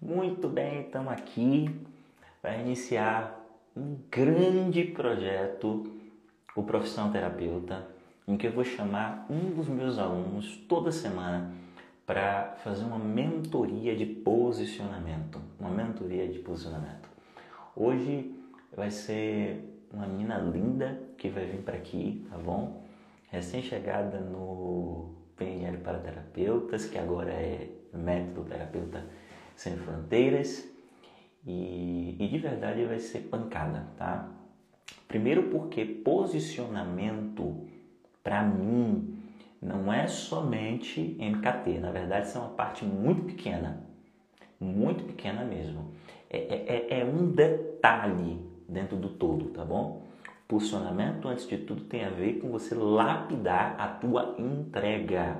Muito bem, estamos aqui para iniciar um grande projeto, o Profissão Terapeuta, em que eu vou chamar um dos meus alunos toda semana para fazer uma mentoria de posicionamento, uma mentoria de posicionamento. Hoje vai ser uma menina linda que vai vir para aqui, tá bom? Recém-chegada no PNL para terapeutas, que agora é método terapeuta sem fronteiras. E, e de verdade vai ser pancada, tá? Primeiro porque posicionamento, para mim, não é somente MKT. Na verdade, isso é uma parte muito pequena. Muito pequena mesmo. É, é, é, é um detalhe dentro do todo, tá bom? Posicionamento, antes de tudo, tem a ver com você lapidar a tua entrega.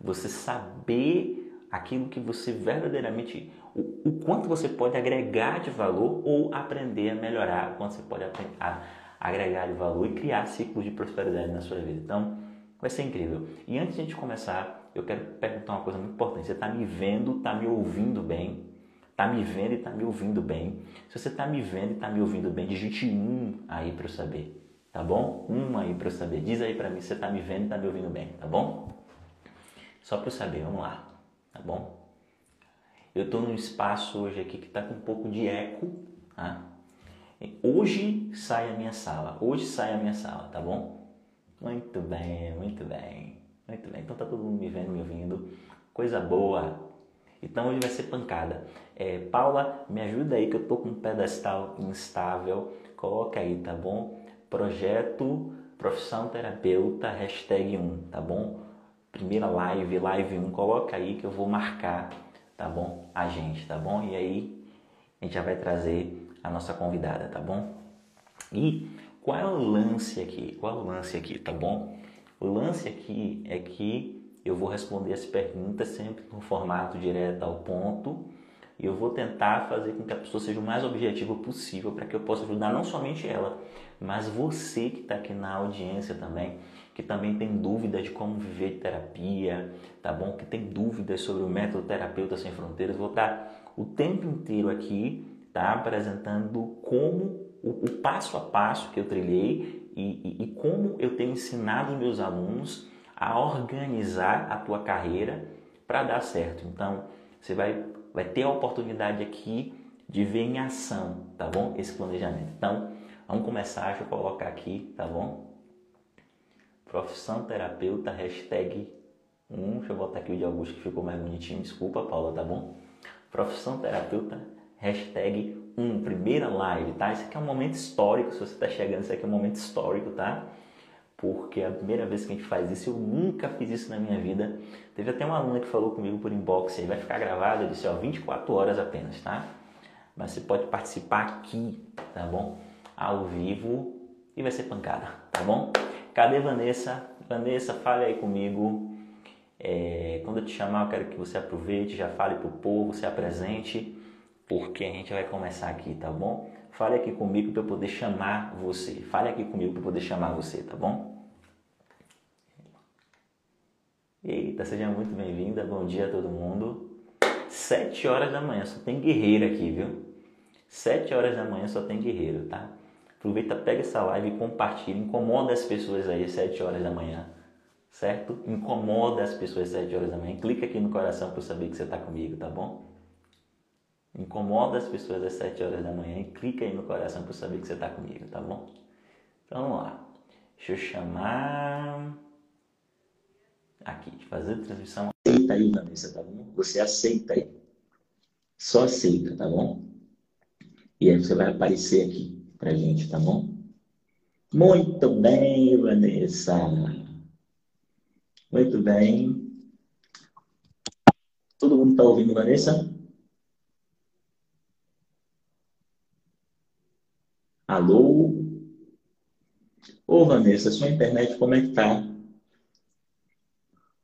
Você saber aquilo que você verdadeiramente, o, o, quanto você pode agregar de valor ou aprender a melhorar, o quanto você pode a, agregar de valor e criar ciclos de prosperidade na sua vida. Então, vai ser incrível. E antes de a gente começar, eu quero perguntar uma coisa muito importante. Você está me vendo, está me ouvindo bem? Está me vendo e está me ouvindo bem? Se você está me vendo e está me ouvindo bem, digite um aí para eu saber. Tá bom? Um aí para eu saber. Diz aí para mim se você está me vendo e está me ouvindo bem, tá bom? Só para eu saber, vamos lá tá bom? Eu estou num espaço hoje aqui que está com um pouco de eco, tá? Hoje sai a minha sala, hoje sai a minha sala, tá bom? Muito bem, muito bem, muito bem. Então tá todo mundo me vendo, me ouvindo, coisa boa. Então hoje vai ser pancada. É, Paula, me ajuda aí que eu tô com um pedestal instável, coloca aí, tá bom? Projeto Profissão Terapeuta, hashtag 1, tá bom? Primeira live, live 1, coloca aí que eu vou marcar, tá bom? A gente, tá bom? E aí a gente já vai trazer a nossa convidada, tá bom? E qual é o lance aqui? Qual é o lance aqui, tá bom? O lance aqui é que eu vou responder as perguntas sempre no formato direto ao ponto e eu vou tentar fazer com que a pessoa seja o mais objetiva possível para que eu possa ajudar não somente ela, mas você que está aqui na audiência também que também tem dúvidas de como viver de terapia, tá bom? Que tem dúvidas sobre o método Terapeuta Sem Fronteiras, vou estar o tempo inteiro aqui, tá? Apresentando como o, o passo a passo que eu trilhei e, e, e como eu tenho ensinado meus alunos a organizar a tua carreira para dar certo. Então, você vai, vai ter a oportunidade aqui de ver em ação, tá bom? Esse planejamento. Então, vamos começar, deixa eu colocar aqui, tá bom? Profissão terapeuta, hashtag 1. Deixa eu botar aqui o de Augusto que ficou mais bonitinho. Desculpa, Paula, tá bom? Profissão terapeuta, hashtag 1. Primeira live, tá? Isso aqui é um momento histórico. Se você está chegando, isso aqui é um momento histórico, tá? Porque é a primeira vez que a gente faz isso, eu nunca fiz isso na minha vida. Teve até uma aluna que falou comigo por inbox, aí vai ficar gravado, eu disse, ó, 24 horas apenas, tá? Mas você pode participar aqui, tá bom? Ao vivo e vai ser pancada, tá bom? Cadê Vanessa? Vanessa, fale aí comigo. É, quando eu te chamar, eu quero que você aproveite, já fale pro povo, se apresente, porque a gente vai começar aqui, tá bom? Fale aqui comigo para eu poder chamar você. Fale aqui comigo para eu poder chamar você, tá bom? Eita, seja muito bem-vinda. Bom dia a todo mundo. Sete horas da manhã, só tem guerreiro aqui, viu? Sete horas da manhã só tem guerreiro, tá? Aproveita, pega essa live e compartilha. Incomoda as pessoas aí às 7 horas da manhã. Certo? Incomoda as pessoas às 7 horas da manhã. Clica aqui no coração para eu saber que você está comigo, tá bom? Incomoda as pessoas às 7 horas da manhã clica aí no coração para eu saber que você está comigo, tá bom? Então vamos lá. Deixa eu chamar. Aqui, fazer a transmissão. Aceita aí, Vanessa, tá bom? Você aceita aí. Só aceita, tá bom? E aí você vai aparecer aqui pra gente, tá bom? Muito bem, Vanessa. Muito bem. Todo mundo está ouvindo, Vanessa? Alô? Ô, Vanessa, sua internet como é que tá?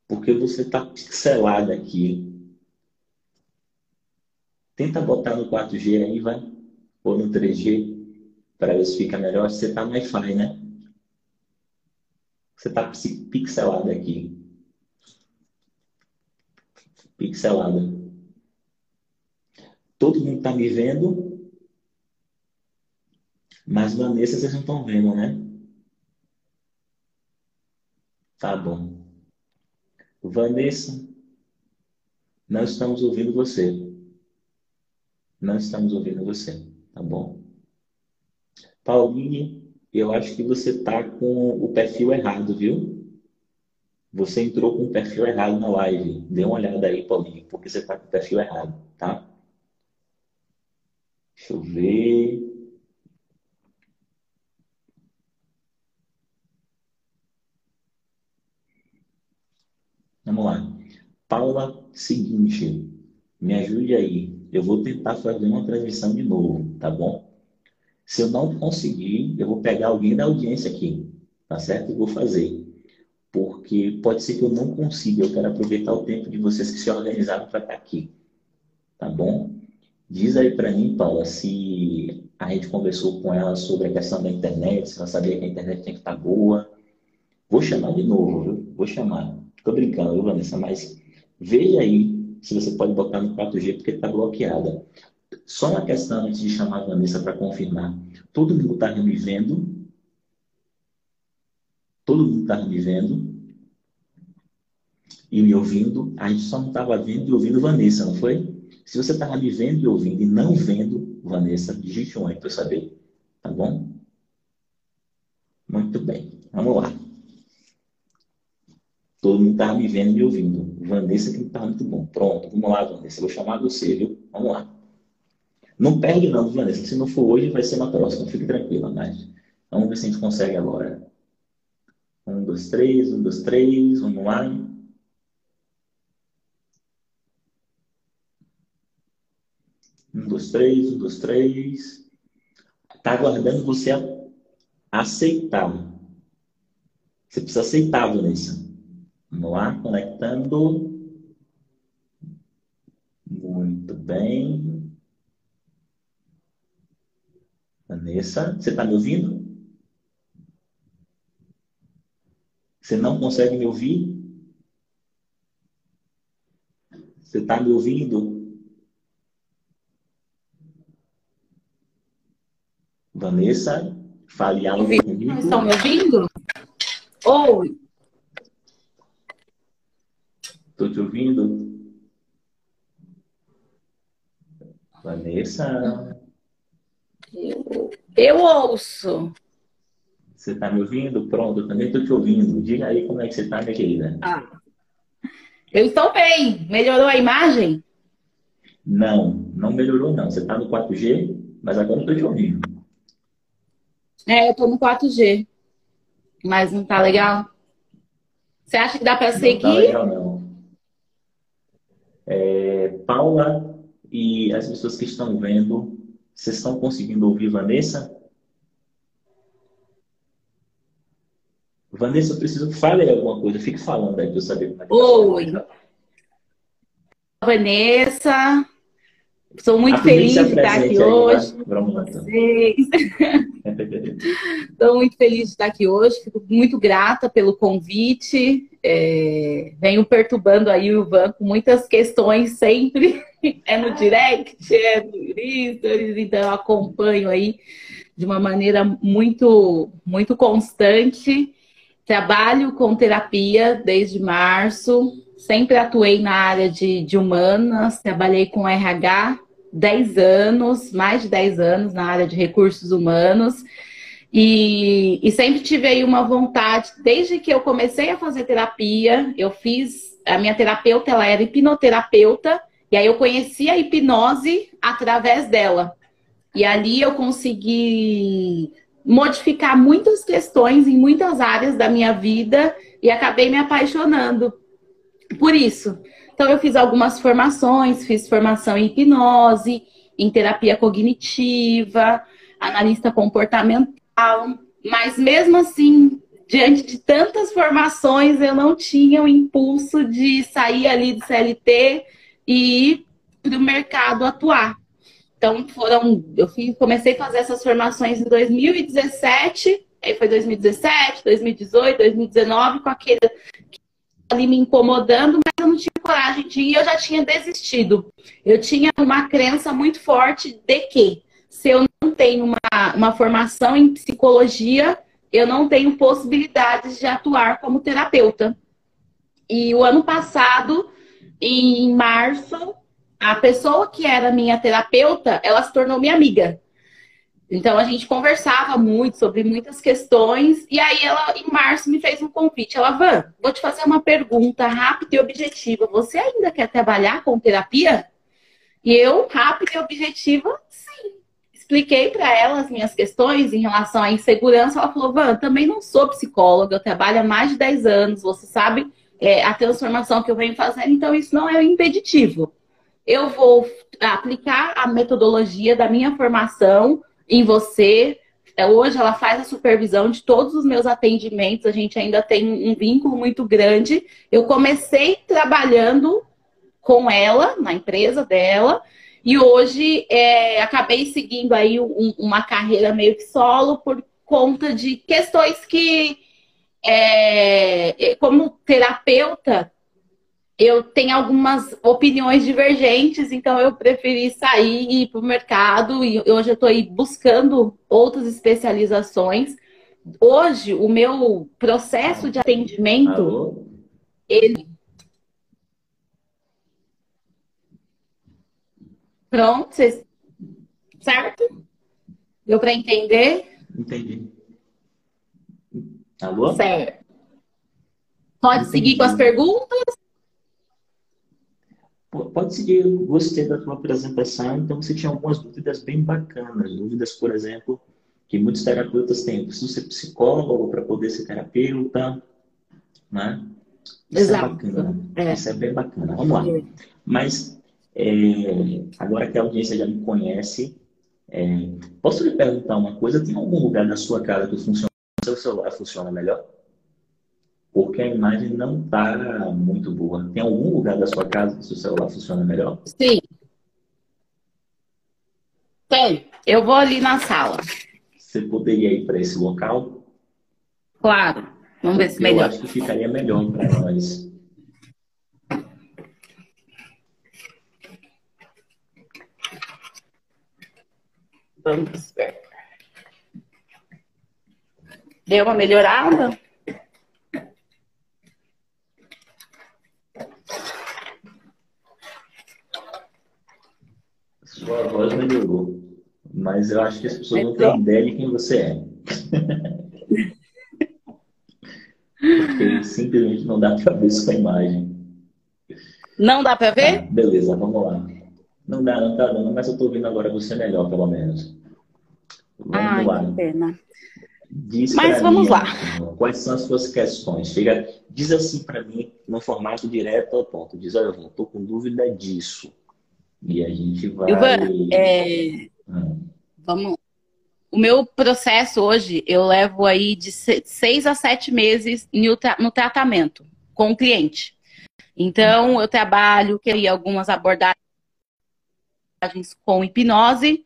Porque você está pixelada aqui. Tenta botar no 4G aí, vai. Ou no 3G para ver se fica melhor. Você está no Wi-Fi, né? Você está pixelado aqui. Pixelada. Todo mundo está me vendo? Mas Vanessa, vocês não estão vendo, né? Tá bom. Vanessa, não estamos ouvindo você. Não estamos ouvindo você, tá bom? Pauline, eu acho que você está com o perfil errado, viu? Você entrou com o perfil errado na live. Dê uma olhada aí, Pauline, porque você está com o perfil errado, tá? Deixa eu ver. Vamos lá. Paula, seguinte, me ajude aí. Eu vou tentar fazer uma transmissão de novo, tá bom? Se eu não conseguir, eu vou pegar alguém da audiência aqui, tá certo? E vou fazer. Porque pode ser que eu não consiga. Eu quero aproveitar o tempo de vocês que se organizaram para estar aqui, tá bom? Diz aí para mim, Paula, se a gente conversou com ela sobre a questão da internet, se ela sabia que a internet tem que estar boa. Vou chamar de novo, viu? Vou chamar. Tô brincando, Vanessa? Mas veja aí se você pode botar no 4G porque está bloqueada. Só uma questão antes de chamar a Vanessa para confirmar. Todo mundo está me vendo? Todo mundo está me vendo? E me ouvindo? A gente só não estava vendo e ouvindo Vanessa, não foi? Se você estava me vendo e ouvindo e não vendo Vanessa, digite um aí para eu saber. Tá bom? Muito bem. Vamos lá. Todo mundo estava me vendo e me ouvindo. Vanessa que estava muito bom. Pronto, vamos lá, Vanessa. Vou chamar você, viu? Vamos lá. Não perde não, Vanessa. Se não for hoje, vai ser na próxima. Fique tranquila, mas vamos ver se a gente consegue agora. Um, dois, três, um, dois, três, vamos lá. Um, dois, três, um, dois, três. Está aguardando você aceitar. Você precisa aceitar, Vanessa. Vamos lá, conectando. Muito bem. Vanessa, você está me ouvindo? Você não consegue me ouvir? Você está me ouvindo? Vanessa, fale algo comigo. Estão me ouvindo? Oi. Estou te ouvindo? Vanessa? Eu, ouço. Você está me ouvindo? Pronto, eu também estou te ouvindo. Diga aí como é que você está, minha querida. Ah. Eu estou bem. Melhorou a imagem? Não, não melhorou não. Você está no 4G, mas agora eu estou te ouvindo. É, eu estou no 4G. Mas não está legal? Você acha que dá para seguir? Não está legal, não. É, Paula e as pessoas que estão vendo, vocês estão conseguindo ouvir Vanessa? Vanessa, eu preciso que fale alguma coisa. Fique falando aí para eu saber como é que tá Oi. Vanessa, sou muito feliz de estar aqui hoje. com vocês. Estou muito feliz de estar aqui hoje. Fico muito grata pelo convite. É, venho perturbando aí o Ivan com muitas questões sempre. É no direct, é no stories, então eu acompanho aí de uma maneira muito, muito constante. Trabalho com terapia desde março, sempre atuei na área de, de humanas, trabalhei com RH 10 anos, mais de 10 anos na área de recursos humanos. E, e, sempre tive aí uma vontade, desde que eu comecei a fazer terapia, eu fiz, a minha terapeuta, ela era hipnoterapeuta, e aí eu conheci a hipnose através dela. E ali eu consegui modificar muitas questões em muitas áreas da minha vida e acabei me apaixonando por isso. Então eu fiz algumas formações, fiz formação em hipnose, em terapia cognitiva, analista comportamental mas mesmo assim, diante de tantas formações, eu não tinha o impulso de sair ali do CLT e ir para o mercado atuar. Então foram, eu comecei a fazer essas formações em 2017, aí foi 2017, 2018, 2019, com aquele ali me incomodando, mas eu não tinha coragem de ir, eu já tinha desistido. Eu tinha uma crença muito forte de que se eu não tenho uma, uma formação em psicologia, eu não tenho possibilidades de atuar como terapeuta. E o ano passado, em março, a pessoa que era minha terapeuta, ela se tornou minha amiga. Então a gente conversava muito sobre muitas questões e aí ela em março me fez um convite. Ela, Van, vou te fazer uma pergunta rápida e objetiva. Você ainda quer trabalhar com terapia? E eu, rápida e objetiva, sim. Expliquei para ela as minhas questões em relação à insegurança. Ela falou, Van, também não sou psicóloga, eu trabalho há mais de 10 anos, você sabe é, a transformação que eu venho fazendo, então isso não é impeditivo. Eu vou aplicar a metodologia da minha formação em você. É, hoje ela faz a supervisão de todos os meus atendimentos, a gente ainda tem um vínculo muito grande. Eu comecei trabalhando com ela, na empresa dela, e hoje é, acabei seguindo aí um, uma carreira meio que solo por conta de questões que, é, como terapeuta, eu tenho algumas opiniões divergentes, então eu preferi sair e ir para o mercado e hoje eu estou aí buscando outras especializações. Hoje, o meu processo de atendimento, Alô? ele. Pronto, vocês... certo? Deu para entender? Entendi. Alô? Certo. Pode Entendi. seguir com as perguntas? Pode seguir, gostei da tua apresentação, então você tinha algumas dúvidas bem bacanas, dúvidas, por exemplo, que muitos terapeutas têm, preciso ser psicólogo para poder ser terapeuta, né? Isso é Exato. é bacana, é. isso é bem bacana, vamos lá. Mas, é, agora que a audiência já me conhece, é, posso lhe perguntar uma coisa, tem algum lugar na sua casa que funciona, seu celular funciona melhor? Porque a imagem não está muito boa. Tem algum lugar da sua casa que seu celular funciona melhor? Sim. Tem. Eu vou ali na sala. Você poderia ir para esse local? Claro. Vamos ver se melhor. Eu acho que ficaria melhor para nós. Vamos ver. Deu uma melhorada? Sua voz melhorou. Mas eu acho que as pessoas não têm ideia de quem você é. Porque simplesmente não dá para ver sua imagem. Não dá para ver? Tá, beleza, vamos lá. Não dá, não tá dando, mas eu tô ouvindo agora você melhor, pelo menos. Vamos Ai, lá. que pena. Diz mas vamos mim, lá. Quais são as suas questões? Chega, diz assim para mim, no formato direto ao ponto. Diz, olha, eu tô com dúvida disso. E a gente vai. Ivan, é... hum. vamos. O meu processo hoje, eu levo aí de seis a sete meses no tratamento com o cliente. Então, eu trabalho que algumas abordagens com hipnose,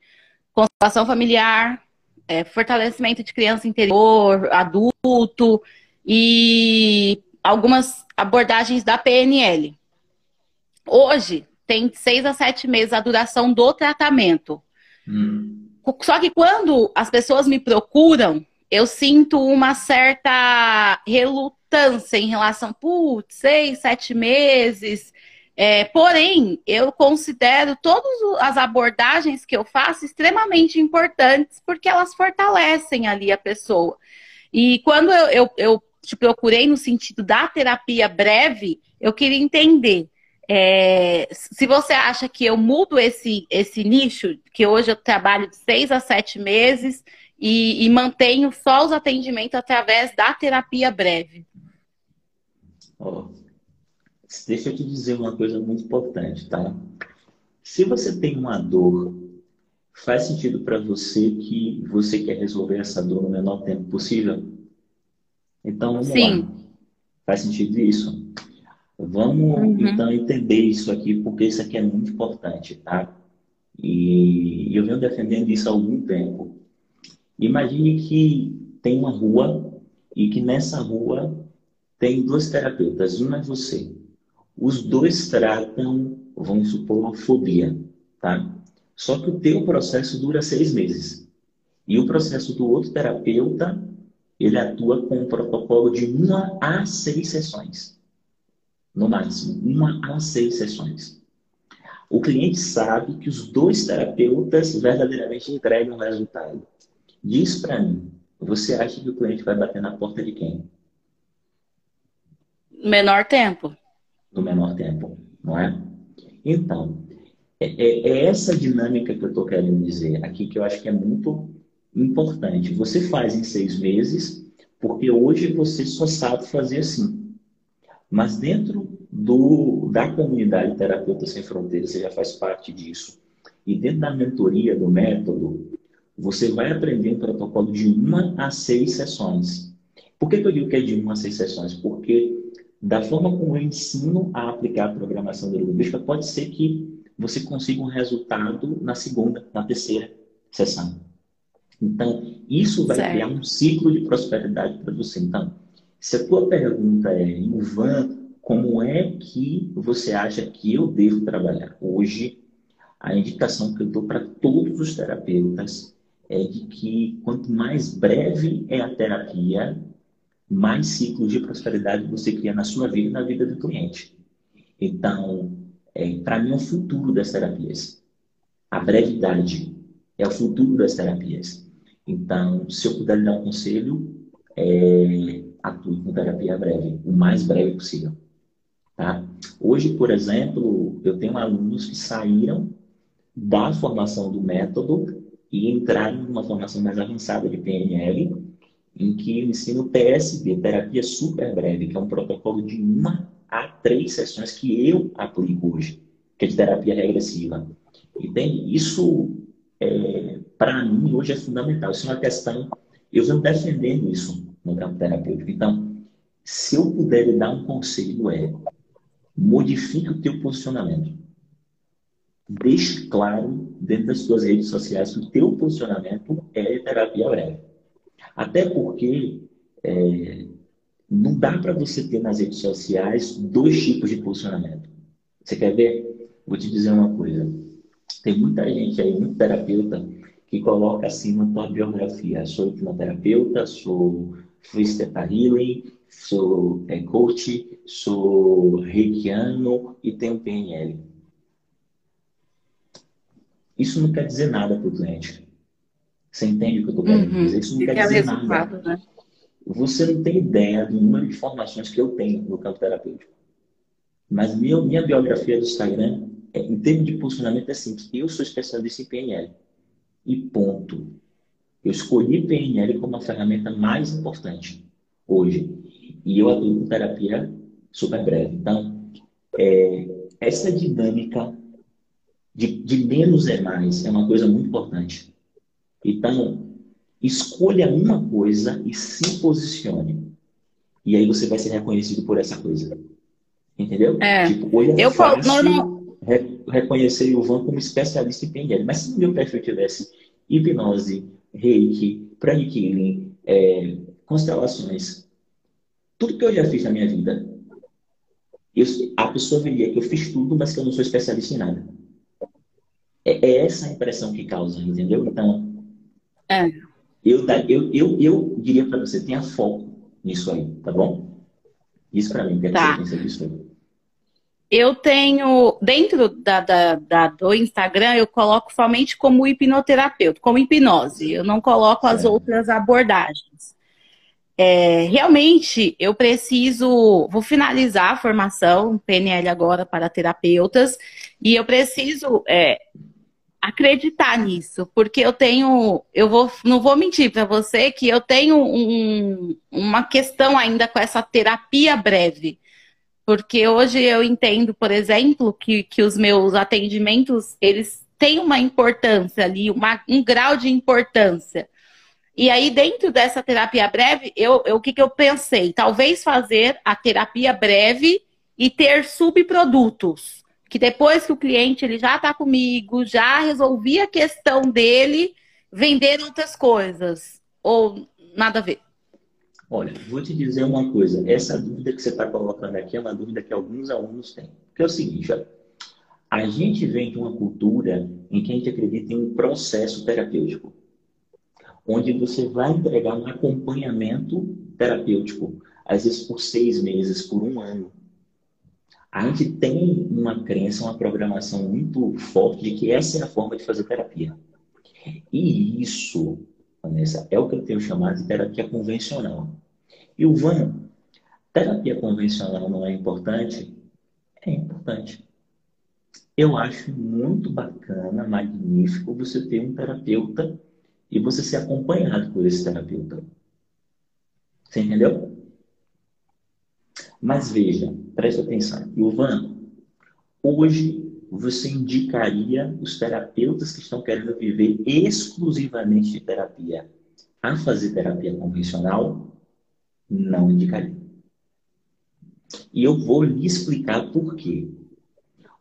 constelação familiar, é, fortalecimento de criança interior, adulto e algumas abordagens da PNL. Hoje, tem seis a sete meses a duração do tratamento. Hum. Só que quando as pessoas me procuram, eu sinto uma certa relutância em relação, putz, seis, sete meses. É, porém, eu considero todas as abordagens que eu faço extremamente importantes porque elas fortalecem ali a pessoa. E quando eu, eu, eu te procurei no sentido da terapia breve, eu queria entender é, se você acha que eu mudo esse, esse nicho, que hoje eu trabalho de seis a sete meses e, e mantenho só os atendimentos através da terapia breve. Oh, deixa eu te dizer uma coisa muito importante, tá? Se você tem uma dor, faz sentido para você que você quer resolver essa dor no menor tempo possível? Então, vamos Sim. lá. Faz sentido isso? Vamos uhum. então entender isso aqui, porque isso aqui é muito importante, tá? E eu venho defendendo isso há algum tempo. Imagine que tem uma rua e que nessa rua tem dois terapeutas, um é você. Os dois tratam, vamos supor, uma fobia, tá? Só que o teu processo dura seis meses. E o processo do outro terapeuta, ele atua com um protocolo de uma a seis sessões. No máximo, uma a seis sessões. O cliente sabe que os dois terapeutas verdadeiramente entregam o resultado. Diz para mim, você acha que o cliente vai bater na porta de quem? Menor tempo. No menor tempo, não é? Então, é, é, é essa dinâmica que eu estou querendo dizer aqui que eu acho que é muito importante. Você faz em seis meses, porque hoje você só sabe fazer assim. Mas dentro do, da comunidade Terapeuta Sem Fronteiras, você já faz parte disso. E dentro da mentoria, do método, você vai aprender um protocolo de uma a seis sessões. Por que, que eu digo que é de uma a seis sessões? Porque da forma como eu ensino a aplicar a programação neurolinguística, pode ser que você consiga um resultado na segunda, na terceira sessão. Então, isso vai certo. criar um ciclo de prosperidade para você. Então, se a tua pergunta é, Ivan, como é que você acha que eu devo trabalhar? Hoje, a indicação que eu dou para todos os terapeutas é de que quanto mais breve é a terapia, mais ciclos de prosperidade você cria na sua vida e na vida do cliente. Então, é, para mim, é o futuro das terapias. A brevidade é o futuro das terapias. Então, se eu puder dar um conselho, é, atue com terapia breve, o mais breve possível. Tá? Hoje, por exemplo, eu tenho alunos que saíram da formação do método e entraram numa formação mais avançada de PNL em que eu ensino TSB, terapia super breve, que é um protocolo de uma a três sessões que eu aplico hoje, que é de terapia regressiva. Entende? Isso, é, para mim, hoje é fundamental. Isso é uma questão, eu venho defendendo isso no campo terapêutico. Então, se eu puder lhe dar um conselho, é modifique o teu posicionamento. Deixe claro dentro das suas redes sociais que o teu posicionamento é terapia breve. Até porque é, não dá para você ter nas redes sociais dois tipos de posicionamento. Você quer ver? Vou te dizer uma coisa. Tem muita gente aí, muito terapeuta, que coloca assim na tua biografia. Sou hipnoterapeuta, sou freestyle healing, sou é, coach, sou reikiano e tenho PNL. Isso não quer dizer nada para o cliente. Você entende o que eu estou querendo uhum. dizer? Isso não quer dizer nada. Né? Você não tem ideia do número de informações que eu tenho no campo terapêutico. Mas minha, minha biografia do Instagram, é, em termos de posicionamento, é simples. Eu sou especialista em PNL. E ponto. Eu escolhi PNL como a ferramenta mais importante hoje. E eu atuo com terapia super breve. Então, é, essa dinâmica de, de menos é mais é uma coisa muito importante. Então, escolha uma coisa e se posicione. E aí você vai ser reconhecido por essa coisa. Entendeu? É. Tipo, hoje é eu fácil não... re reconhecer o Ivan como especialista em PNL. Mas se no meu perfil tivesse hipnose, reiki, pranic healing, é, constelações, tudo que eu já fiz na minha vida, eu, a pessoa veria que eu fiz tudo, mas que eu não sou especialista em nada. É, é essa a impressão que causa, entendeu? Então, é. Eu, eu, eu, eu diria para você, tenha foco nisso aí, tá bom? Isso para mim, que tá. disso aí. Eu tenho, dentro da, da, da, do Instagram, eu coloco somente como hipnoterapeuta, como hipnose. Eu não coloco as é. outras abordagens. É, realmente, eu preciso. Vou finalizar a formação PNL agora para terapeutas, e eu preciso é, acreditar nisso, porque eu tenho, eu vou, não vou mentir para você que eu tenho um, uma questão ainda com essa terapia breve, porque hoje eu entendo, por exemplo, que, que os meus atendimentos eles têm uma importância ali, uma, um grau de importância. E aí, dentro dessa terapia breve, eu, eu, o que, que eu pensei? Talvez fazer a terapia breve e ter subprodutos que depois que o cliente ele já está comigo, já resolvi a questão dele, vender outras coisas. Ou nada a ver? Olha, vou te dizer uma coisa. Essa dúvida que você está colocando aqui é uma dúvida que alguns alunos têm. Que é o seguinte, olha, a gente vem de uma cultura em que a gente acredita em um processo terapêutico, onde você vai entregar um acompanhamento terapêutico, às vezes por seis meses, por um ano. A gente tem uma crença, uma programação muito forte de que essa é a forma de fazer terapia. E isso, Vanessa, é o que eu tenho chamado de terapia convencional. E o Van, terapia convencional não é importante? É importante. Eu acho muito bacana, magnífico você ter um terapeuta e você ser acompanhado por esse terapeuta. Você entendeu? Mas veja, preste atenção. Ivan, hoje você indicaria os terapeutas que estão querendo viver exclusivamente de terapia a fazer terapia convencional? Não indicaria. E eu vou lhe explicar por quê.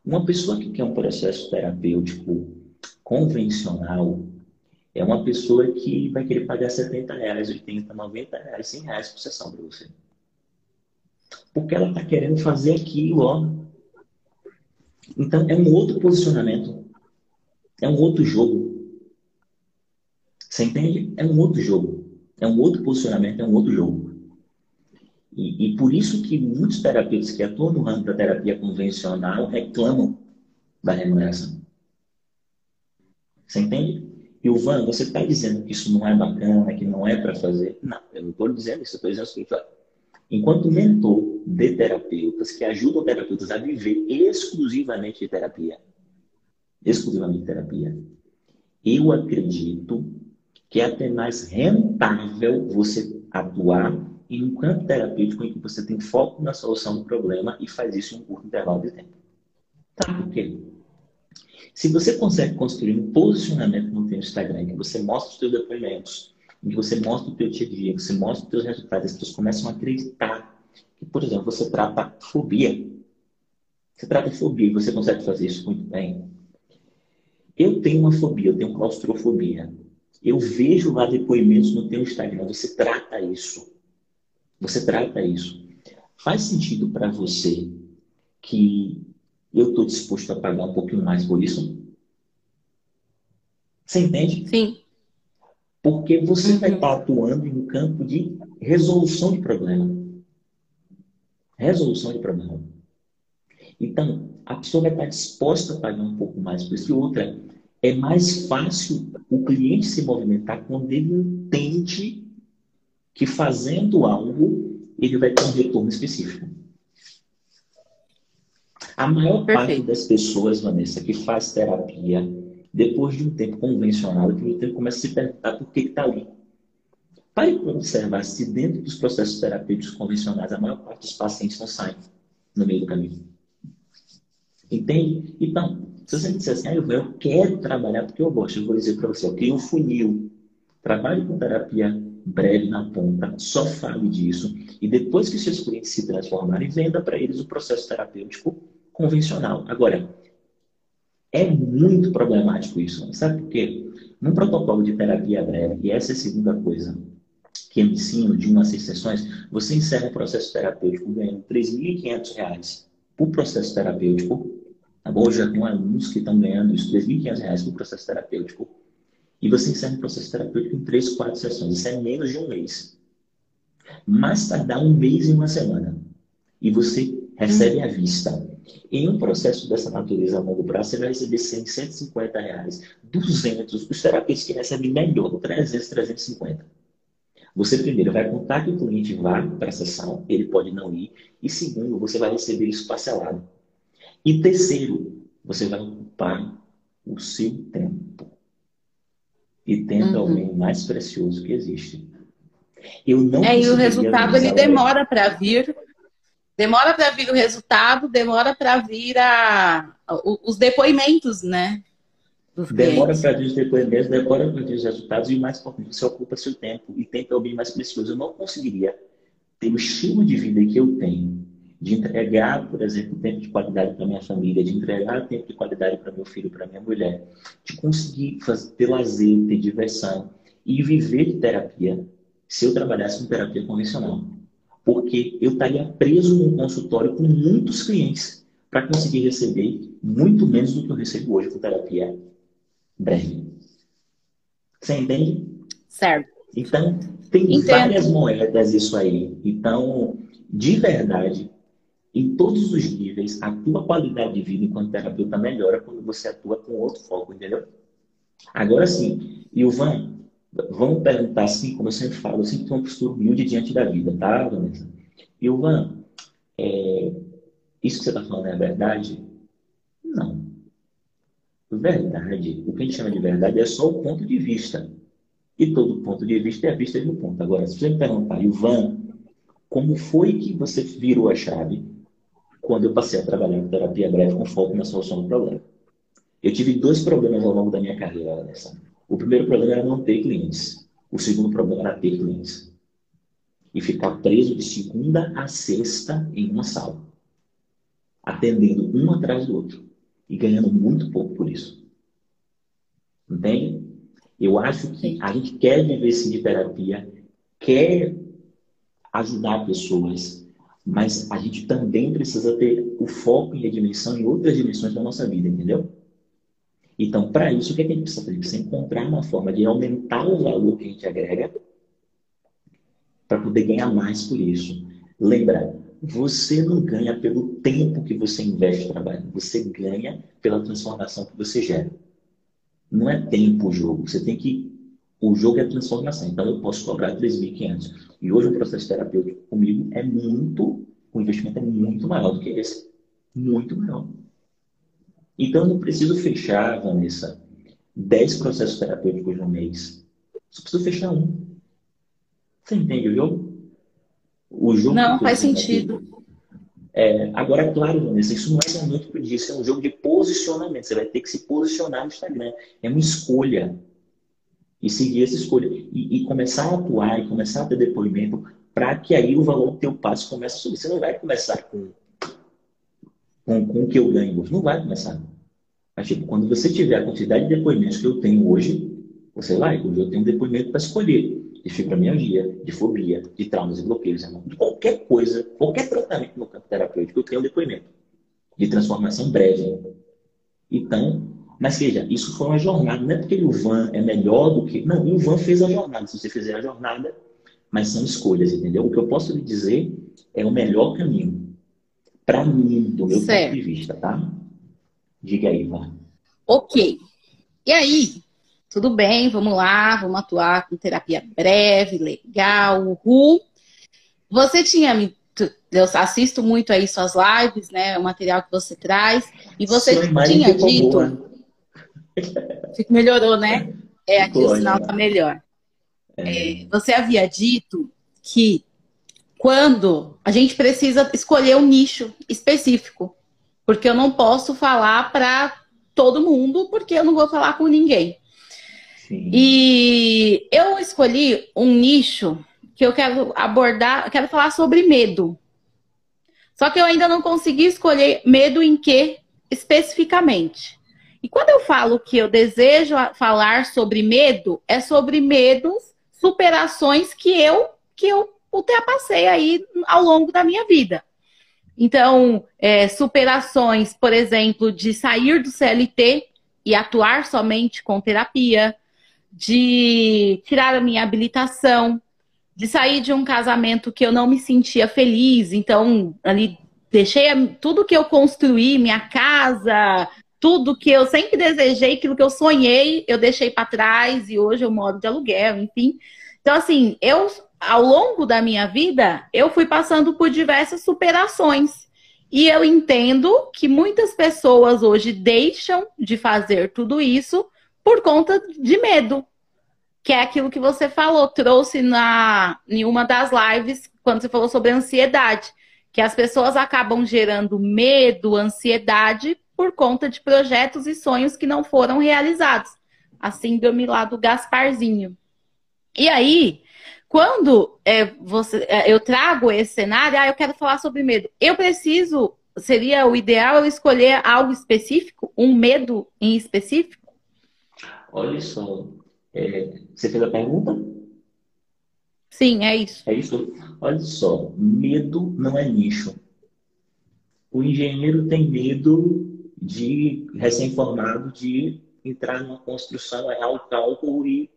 Uma pessoa que quer um processo terapêutico convencional é uma pessoa que vai querer pagar 70 reais, 80, 90 reais, 100 reais por sessão para você. Porque ela está querendo fazer aquilo, ó. Então, é um outro posicionamento. É um outro jogo. Você entende? É um outro jogo. É um outro posicionamento, é um outro jogo. E, e por isso que muitos terapeutas que atuam no ramo da terapia convencional reclamam da remuneração. Você entende? E o Van, você está dizendo que isso não é bacana, que não é para fazer? Não, eu não estou dizendo isso. Eu estou dizendo o seguinte: enquanto mentor de terapeutas que ajudam terapeutas a viver exclusivamente de terapia, exclusivamente de terapia, eu acredito que é até mais rentável você atuar em um campo terapêutico em que você tem foco na solução do problema e faz isso em um curto intervalo de tempo. Tá? Por quê? Se você consegue construir um posicionamento no seu Instagram, em que você mostra os seus depoimentos, em que você mostra o teu dia a dia, você mostra os teus resultados, as pessoas começam a acreditar que, por exemplo, você trata fobia. Você trata fobia e você consegue fazer isso muito bem. Eu tenho uma fobia, eu tenho claustrofobia. Eu vejo lá depoimentos no teu Instagram, você trata isso. Você trata isso. Faz sentido para você que eu estou disposto a pagar um pouquinho mais por isso? Você entende? Sim. Porque você uhum. vai estar atuando em um campo de resolução de problema. Resolução de problema. Então, a pessoa vai estar disposta a pagar um pouco mais por isso. E outra, é mais fácil o cliente se movimentar quando ele entende que fazendo algo, ele vai ter um retorno específico. A maior Perfeito. parte das pessoas, Vanessa, que faz terapia, depois de um tempo convencional, que o tempo começa a se perguntar por que está ali. Para observar se dentro dos processos terapêuticos convencionais, a maior parte dos pacientes não saem no meio do caminho. Entende? Então, se você me disser assim, ah, eu quero trabalhar porque eu gosto, eu vou dizer para você, eu crio funil. Trabalhe com terapia breve na ponta, só fale disso. E depois que seus clientes se transformarem, venda para eles o processo terapêutico convencional. Agora, é muito problemático isso. Sabe por quê? Num protocolo de terapia breve, e essa é a segunda coisa que eu ensino de uma seis sessões, você encerra o processo terapêutico ganhando R$ 3.500 por processo terapêutico. Tá bom? Eu já tenho alunos que estão ganhando isso, R$ 3.500 por processo terapêutico e você encerra o processo terapêutico em três, quatro sessões. Isso é menos de um mês. Mais tardar um mês e uma semana. E você recebe à vista. Em um processo dessa natureza a longo prazo, você vai receber 100, 150 reais, 200. Os terapeutas que recebem melhor, 300, 350. Você, primeiro, vai contar que o cliente vá para a sessão, ele pode não ir. E, segundo, você vai receber isso parcelado. E, terceiro, você vai ocupar o seu tempo e tenta uhum. o bem mais precioso que existe. Eu não é, e o resultado ele demora para vir. Demora para vir o resultado, demora para vir a, os depoimentos, né? Demora para vir os depoimentos, demora para vir os resultados e mais importante, você ocupa seu tempo e tempo é o bem mais precioso. Eu não conseguiria ter o estilo de vida que eu tenho de entregar, por exemplo, tempo de qualidade para minha família, de entregar tempo de qualidade para meu filho, para minha mulher, de conseguir fazer, ter lazer, ter diversão e viver de terapia se eu trabalhasse com terapia convencional. Porque eu estaria preso num consultório com muitos clientes para conseguir receber muito menos do que eu recebo hoje com terapia breve. Você entende? Certo. Então, tem Entendo. várias moedas isso aí. Então, de verdade, em todos os níveis, a tua qualidade de vida enquanto terapeuta melhora quando você atua com outro foco, entendeu? Agora sim, Ilvan, vamos perguntar assim, como eu sempre falo, eu sempre tenho uma postura humilde diante da vida, tá, Vanessa? Ilvan, é, isso que você está falando é verdade? Não. Verdade, o que a gente chama de verdade é só o ponto de vista. E todo ponto de vista é a vista de um ponto. Agora, se você me perguntar, Ivan, como foi que você virou a chave quando eu passei a trabalhar em terapia breve com foco na solução do problema? Eu tive dois problemas ao longo da minha carreira, Vanessa. O primeiro problema era não ter clientes. O segundo problema era ter clientes. E ficar preso de segunda a sexta em uma sala. Atendendo um atrás do outro. E ganhando muito pouco por isso. Entende? Eu acho que a gente quer viver sim de terapia, quer ajudar pessoas, mas a gente também precisa ter o foco e a dimensão em outras dimensões da nossa vida, entendeu? Então, para isso, o que, é que a gente precisa fazer? A gente precisa encontrar uma forma de aumentar o valor que a gente agrega para poder ganhar mais por isso. Lembra, você não ganha pelo tempo que você investe trabalhando, você ganha pela transformação que você gera. Não é tempo o jogo. Você tem que. O jogo é transformação. Então eu posso cobrar 3.500. E hoje o processo terapêutico comigo é muito. O investimento é muito maior do que esse. Muito maior. Então eu não preciso fechar, Vanessa, 10 processos terapêuticos no mês. Só preciso fechar um. Você entende o jogo? O jogo não, faz sentido. É, agora, é claro, Vanessa, isso não é muito para isso, é um jogo de posicionamento. Você vai ter que se posicionar no Instagram. É uma escolha. E seguir essa escolha. E, e começar a atuar e começar a ter depoimento para que aí o valor do teu passo comece a subir. Você não vai começar com, com, com o que eu ganho hoje. Não vai começar. Mas, tipo, quando você tiver a quantidade de depoimentos que eu tenho hoje, você vai, hoje eu tenho um depoimento para escolher de fibromialgia, de fobia, de traumas e bloqueios, irmão. De qualquer coisa, qualquer tratamento no campo terapêutico, eu tenho um depoimento de transformação breve. Então, mas seja, isso foi uma jornada, não é porque o Van é melhor do que. Não, o Van fez a jornada. Se você fizer a jornada, mas são escolhas, entendeu? O que eu posso lhe dizer é o melhor caminho. Para mim, do meu certo. ponto de vista, tá? Diga aí, Van. Ok. E aí, tudo bem, vamos lá, vamos atuar com terapia breve, legal, uhul. Você tinha me. Eu assisto muito aí suas lives, né? O material que você traz. E você tinha dito. Melhorou, né? É, aqui o sinal tá melhor. É. É, você havia dito que quando a gente precisa escolher um nicho específico, porque eu não posso falar para todo mundo, porque eu não vou falar com ninguém. Sim. E eu escolhi um nicho que eu quero abordar, quero falar sobre medo. Só que eu ainda não consegui escolher medo em que especificamente. E quando eu falo que eu desejo falar sobre medo, é sobre medos, superações que eu que eu ultrapassei aí ao longo da minha vida. Então, é, superações, por exemplo, de sair do CLT e atuar somente com terapia, de tirar a minha habilitação, de sair de um casamento que eu não me sentia feliz, então ali deixei tudo que eu construí, minha casa, tudo que eu sempre desejei, aquilo que eu sonhei, eu deixei para trás e hoje eu moro de aluguel, enfim. Então assim, eu ao longo da minha vida, eu fui passando por diversas superações. E eu entendo que muitas pessoas hoje deixam de fazer tudo isso por conta de medo. Que é aquilo que você falou, trouxe na, em uma das lives, quando você falou sobre ansiedade. Que as pessoas acabam gerando medo, ansiedade, por conta de projetos e sonhos que não foram realizados. A síndrome lá do Gasparzinho. E aí, quando é, você, é, eu trago esse cenário, ah, eu quero falar sobre medo. Eu preciso, seria o ideal eu escolher algo específico, um medo em específico? Olha só, é, você fez a pergunta? Sim, é isso. É isso. Olha só, medo não é nicho. O engenheiro tem medo de recém-formado de entrar numa construção, errar o cálculo e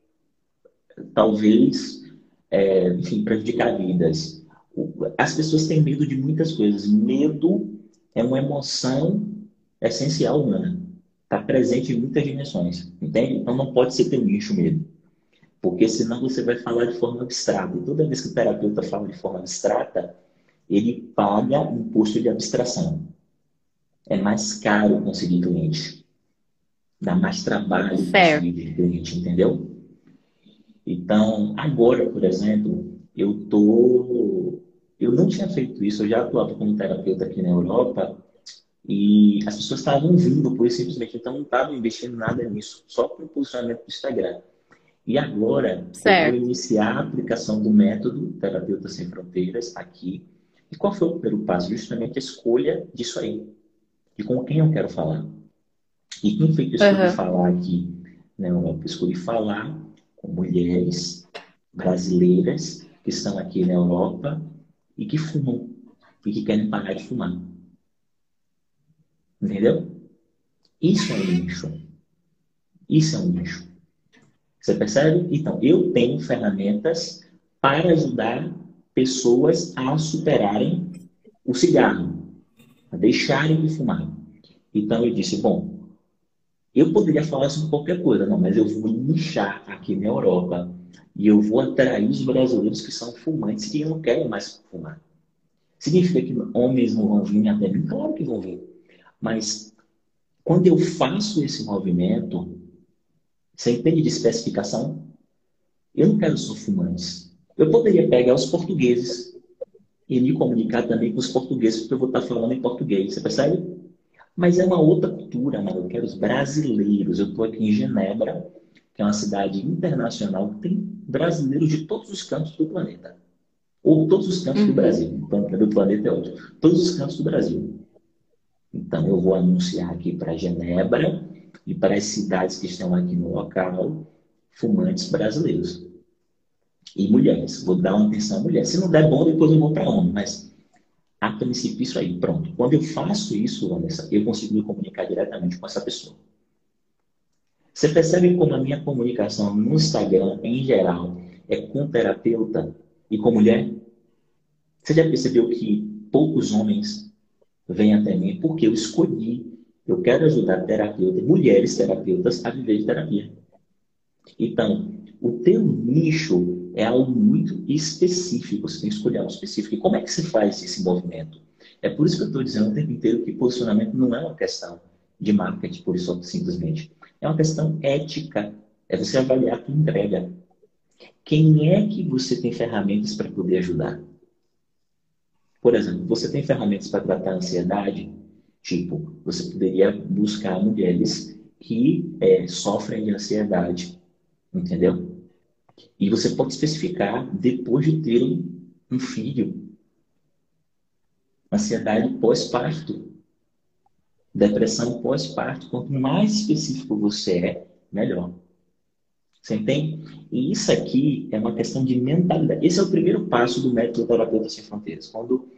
talvez, é, enfim, prejudicar vidas. As pessoas têm medo de muitas coisas. Medo é uma emoção essencial humana. Está presente em muitas dimensões. Entende? Então não pode ser teu nicho medo. Porque senão você vai falar de forma abstrata. E toda vez que o terapeuta fala de forma abstrata, ele paga imposto de abstração. É mais caro conseguir cliente. Dá mais trabalho conseguir cliente, entendeu? Então, agora, por exemplo, eu tô. Eu não tinha feito isso, eu já atuava como terapeuta aqui na Europa e as pessoas estavam vindo por isso simplesmente, então não estavam investindo nada nisso, só com o posicionamento do Instagram. E agora, certo. eu vou iniciar a aplicação do método Terapeuta Sem Fronteiras aqui. E qual foi o primeiro passo? Justamente a escolha disso aí. De com quem eu quero falar. E quem foi que eu escolhi uhum. falar aqui? Né? Eu escolhi falar com mulheres brasileiras que estão aqui na Europa e que fumam e que querem parar de fumar. Entendeu? Isso é um nicho. Isso é um nicho. Você percebe? Então, eu tenho ferramentas para ajudar pessoas a superarem o cigarro, a deixarem de fumar. Então, eu disse: bom, eu poderia falar sobre qualquer coisa, não, mas eu vou nichar aqui na Europa e eu vou atrair os brasileiros que são fumantes que não querem mais fumar. Significa que homens não vão vir até mim? Claro que vão vir. Mas quando eu faço esse movimento, você entende de especificação? Eu não quero só fumantes. Eu poderia pegar os portugueses e me comunicar também com os portugueses, porque eu vou estar falando em português, você percebe? Mas é uma outra cultura, mano. Eu quero os brasileiros. Eu estou aqui em Genebra, que é uma cidade internacional que tem brasileiros de todos os cantos do planeta. Ou todos os cantos uhum. do Brasil. Então, do planeta é ótimo. Todos os cantos do Brasil. Então, eu vou anunciar aqui para Genebra e para as cidades que estão aqui no local, fumantes brasileiros. E mulheres. Vou dar uma atenção a mulheres. Se não der bom, depois eu vou para homem. Mas, a princípio, isso aí. Pronto. Quando eu faço isso, Vanessa, eu consigo me comunicar diretamente com essa pessoa. Você percebe como a minha comunicação no Instagram, em geral, é com terapeuta e com mulher? Você já percebeu que poucos homens vêm até mim porque eu escolhi eu quero ajudar terapeutas, mulheres terapeutas, a viver de terapia. Então, o teu nicho é algo muito específico. Você tem que escolher algo específico. E como é que se faz esse movimento? É por isso que eu estou dizendo o tempo inteiro que posicionamento não é uma questão de marketing, por isso simplesmente. É uma questão ética. É você avaliar tua entrega. Quem é que você tem ferramentas para poder ajudar? Por exemplo, você tem ferramentas para tratar a ansiedade? Tipo, você poderia buscar mulheres que é, sofrem de ansiedade, entendeu? E você pode especificar depois de ter um filho. Ansiedade pós-parto. Depressão pós-parto. Quanto mais específico você é, melhor. Você entende? E isso aqui é uma questão de mentalidade. Esse é o primeiro passo do método terapeuta sem fronteiras. Quando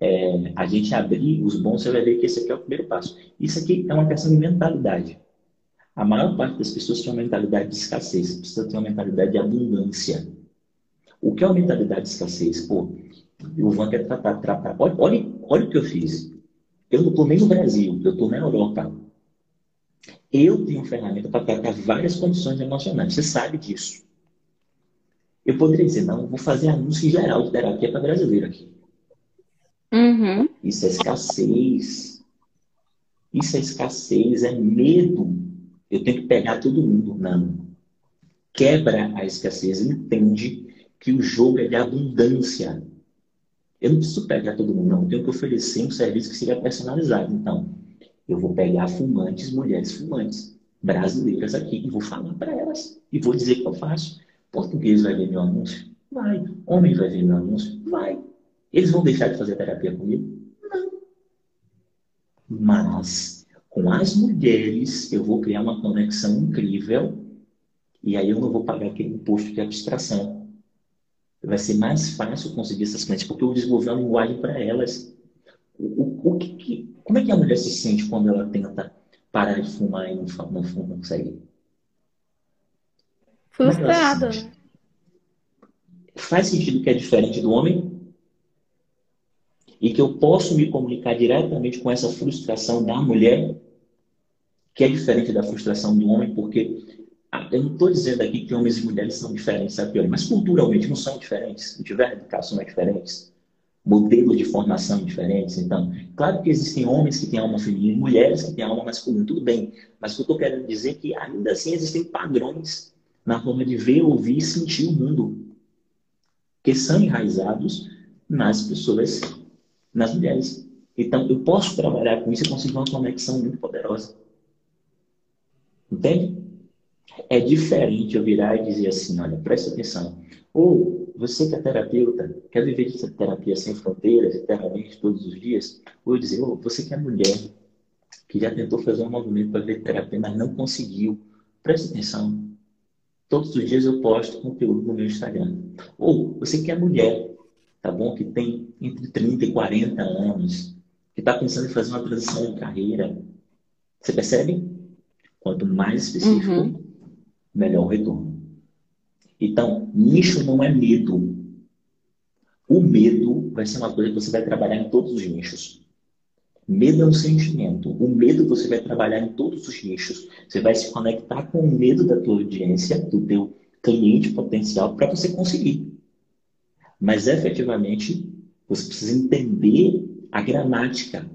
é, a gente abrir os bons, você vai ver que esse aqui é o primeiro passo. Isso aqui é uma questão de mentalidade. A maior parte das pessoas tem uma mentalidade de escassez, precisa ter uma mentalidade de abundância. O que é uma mentalidade de escassez? Pô, o Van quer tratar, tratar. Olha, olha, olha o que eu fiz. Eu não estou nem no Brasil, eu estou na Europa. Eu tenho ferramenta para tratar várias condições emocionais. Você sabe disso. Eu poderia dizer, não, vou fazer anúncio geral de terapia para brasileiro aqui. Uhum. Isso é escassez. Isso é escassez, é medo. Eu tenho que pegar todo mundo. Não. Quebra a escassez. Entende que o jogo é de abundância. Eu não preciso pegar todo mundo, não. Eu tenho que oferecer um serviço que seja personalizado. Então, eu vou pegar fumantes, mulheres fumantes, brasileiras aqui, e vou falar para elas. E vou dizer que eu faço. Português vai ver meu anúncio? Vai. Homem vai ver meu anúncio? Vai. Eles vão deixar de fazer terapia comigo? Não. Mas com as mulheres eu vou criar uma conexão incrível e aí eu não vou pagar aquele imposto de abstração. vai ser mais fácil conseguir essas clientes, porque eu desenvolvi uma linguagem para elas. O, o, que, que, como é que a mulher se sente quando ela tenta parar de fumar e não, não, não consegue? Frustrada. Se Faz sentido que é diferente do homem? E que eu posso me comunicar diretamente com essa frustração da mulher, que é diferente da frustração do homem, porque ah, eu não estou dizendo aqui que homens e mulheres são diferentes, sabe? Mas culturalmente não são diferentes, não tiver educação é diferentes, modelos de formação diferentes. Então, claro que existem homens que têm alma feminina mulheres que têm alma masculina, tudo bem. Mas o que eu estou querendo dizer é que ainda assim existem padrões na forma de ver, ouvir e sentir o mundo que são enraizados nas pessoas, nas mulheres. Então, eu posso trabalhar com isso e conseguir uma conexão muito poderosa. Entende? É diferente eu virar e dizer assim, olha, presta atenção. Ou você que é terapeuta, quer viver essa terapia sem fronteiras, eternamente, todos os dias. Ou eu dizer, ou você que é mulher, que já tentou fazer um movimento para ver terapia, mas não conseguiu. Presta atenção. Todos os dias eu posto conteúdo no meu Instagram. Ou você que é mulher, tá bom? Que tem entre 30 e 40 anos, que está pensando em fazer uma transição de carreira. Você percebe? Quanto mais específico, uhum. melhor o retorno. Então, nicho não é medo. O medo vai ser uma coisa que você vai trabalhar em todos os nichos. Medo é um sentimento. O medo você vai trabalhar em todos os nichos. Você vai se conectar com o medo da tua audiência, do teu cliente potencial, para você conseguir. Mas efetivamente, você precisa entender a gramática,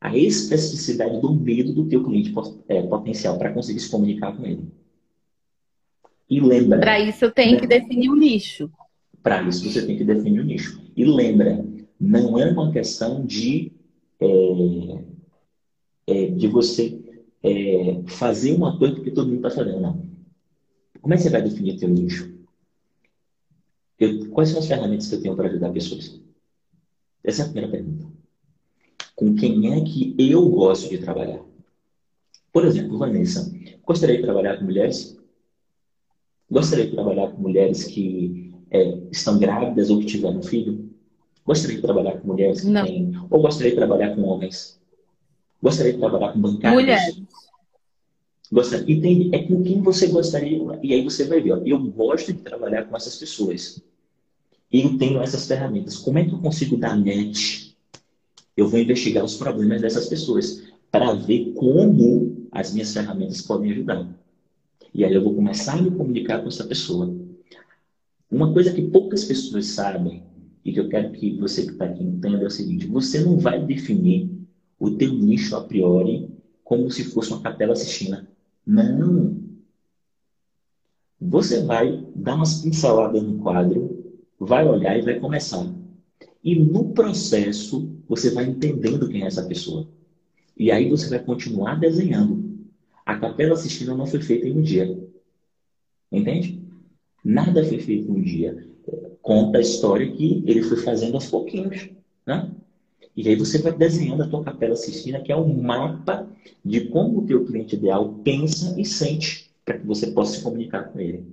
a especificidade do medo do teu cliente é, potencial para conseguir se comunicar com ele. E lembra. Para isso eu tenho né? que definir o nicho. Para isso você tem que definir o nicho. E lembra, não é uma questão de é, é, de você é, fazer uma coisa porque todo mundo está fazendo. Não. Como é que você vai definir seu nicho? Eu, quais são as ferramentas que eu tenho para ajudar pessoas? Essa é a primeira pergunta. Com quem é que eu gosto de trabalhar? Por exemplo, Vanessa, gostaria de trabalhar com mulheres? Gostaria de trabalhar com mulheres que é, estão grávidas ou que tiveram um filho? Gostaria de trabalhar com mulheres que Não. têm. Ou gostaria de trabalhar com homens? Gostaria de trabalhar com bancários? Mulheres. Gostaria, entende? É com quem você gostaria. E aí você vai ver, ó, eu gosto de trabalhar com essas pessoas. E eu tenho essas ferramentas. Como é que eu consigo dar net? Eu vou investigar os problemas dessas pessoas para ver como as minhas ferramentas podem ajudar. E aí eu vou começar a me comunicar com essa pessoa. Uma coisa que poucas pessoas sabem e que eu quero que você que está aqui entenda é o seguinte: você não vai definir o teu nicho a priori como se fosse uma capela sistina. Não. Você vai dar umas pinceladas no quadro, vai olhar e vai começar. E no processo, você vai entendendo quem é essa pessoa. E aí você vai continuar desenhando. A capela sistina não foi feita em um dia. Entende? Nada foi feito em um dia conta a história que ele foi fazendo aos pouquinhos, né? E aí você vai desenhando a tua capela Sistina, que é um mapa de como o teu cliente ideal pensa e sente, para que você possa se comunicar com ele.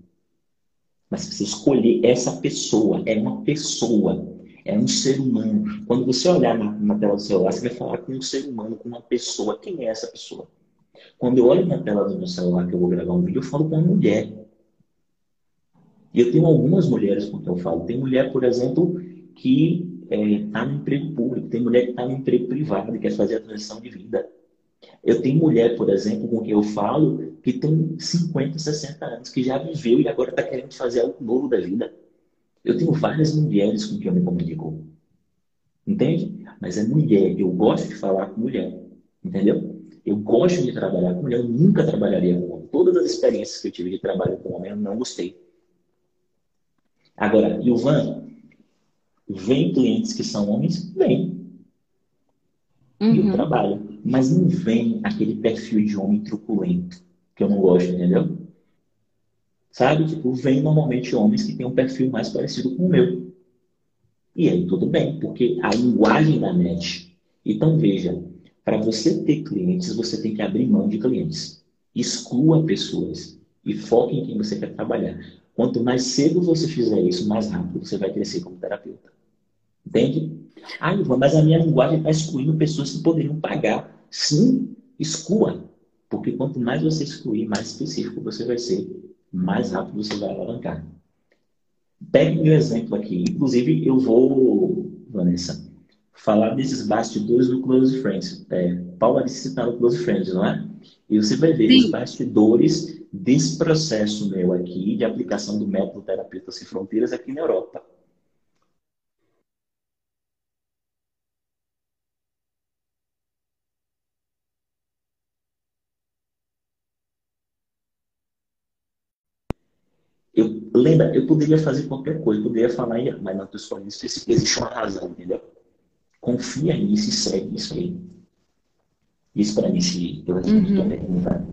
Mas você escolher essa pessoa, é uma pessoa, é um ser humano. Quando você olhar na, na tela do celular, você vai falar com um ser humano, com uma pessoa. Quem é essa pessoa? Quando eu olho na tela do meu celular que eu vou gravar um vídeo, eu falo com uma mulher. E eu tenho algumas mulheres com quem eu falo. Tem mulher, por exemplo, que está é, tá no emprego público, tem mulher que está no emprego privado e quer fazer a transição de vida. Eu tenho mulher, por exemplo, com quem eu falo, que tem 50, 60 anos, que já viveu e agora está querendo fazer algo novo da vida. Eu tenho várias mulheres com quem eu me comunico. Entende? Mas é mulher. Eu gosto de falar com mulher. Entendeu? Eu gosto de trabalhar com mulher. Eu nunca trabalharia com homem. Todas as experiências que eu tive de trabalho com homem, eu não gostei. Agora, Ilvan, vem clientes que são homens? Vem. Uhum. E eu trabalho. Mas não vem aquele perfil de homem truculento, que eu não gosto, entendeu? Sabe? Tipo, vem normalmente homens que têm um perfil mais parecido com o meu. E aí tudo bem, porque a linguagem da net. Então veja, para você ter clientes, você tem que abrir mão de clientes. Exclua pessoas. e foque em quem você quer trabalhar. Quanto mais cedo você fizer isso, mais rápido você vai crescer como terapeuta. Entende? Ah, Ivan, mas a minha linguagem está excluindo pessoas que poderiam pagar. Sim, exclua. Porque quanto mais você excluir, mais específico você vai ser, mais rápido você vai alavancar. Pegue meu exemplo aqui. Inclusive, eu vou, Vanessa, falar desses bastidores do Close Friends. É, Paula disse citar o Close Friends, não é? E você vai ver Sim. os bastidores desse processo meu aqui de aplicação do método Terapeuta Sem Fronteiras aqui na Europa. Eu, lembra, eu poderia fazer qualquer coisa, poderia falar, mas não, pessoal, isso existe uma razão, entendeu? Confia nisso e segue isso aí. Isso para mim, se eu respondo uhum. pergunta.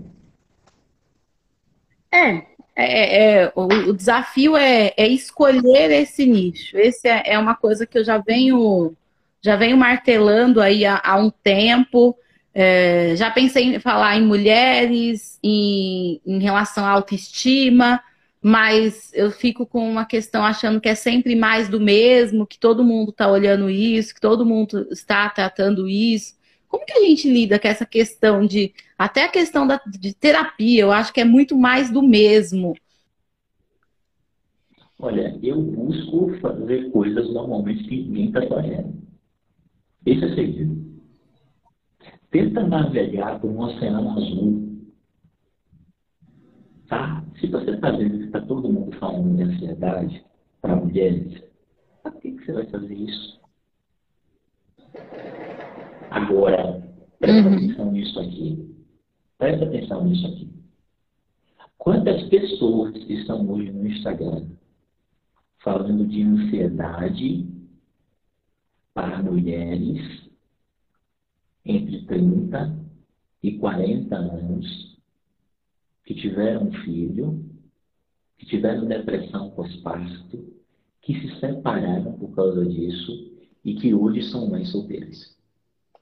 É, é, é, é, o, o, desafio é, é, escolher esse nicho. Esse é, é, uma coisa que eu já venho, já venho martelando aí há, há um tempo. É, já pensei em falar em mulheres, em, em relação à autoestima, mas eu fico com uma questão achando que é sempre mais do mesmo, que todo mundo está olhando isso, que todo mundo está tratando isso. Como que a gente lida com essa questão de. Até a questão da, de terapia, eu acho que é muito mais do mesmo. Olha, eu busco fazer coisas normalmente que ninguém está fazendo. Esse é o segredo. Tenta navegar por um oceano azul. Tá? Se você está vendo que está todo mundo falando de ansiedade para mulheres, para que, que você vai fazer isso? Agora, presta uhum. atenção nisso aqui. Presta atenção nisso aqui. Quantas pessoas estão hoje no Instagram falando de ansiedade para mulheres entre 30 e 40 anos que tiveram um filho, que tiveram depressão pós-parto, que se separaram por causa disso e que hoje são mães solteiras.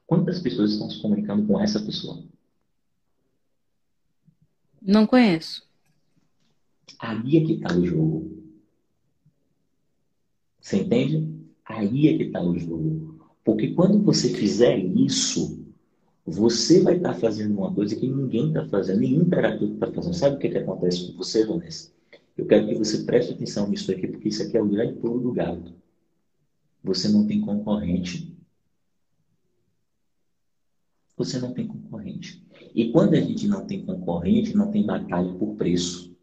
Quantas pessoas estão se comunicando com essa pessoa? Não conheço. Aí é que está o jogo. Você entende? Aí é que está o jogo. Porque quando você fizer isso, você vai estar tá fazendo uma coisa que ninguém está fazendo, nenhum terapeuta está fazendo. Sabe o que, que acontece com você, Vanessa? Eu quero que você preste atenção nisso aqui, porque isso aqui é o grande pulo do gato. Você não tem concorrente você não tem concorrente. E quando a gente não tem concorrente, não tem batalha por preço.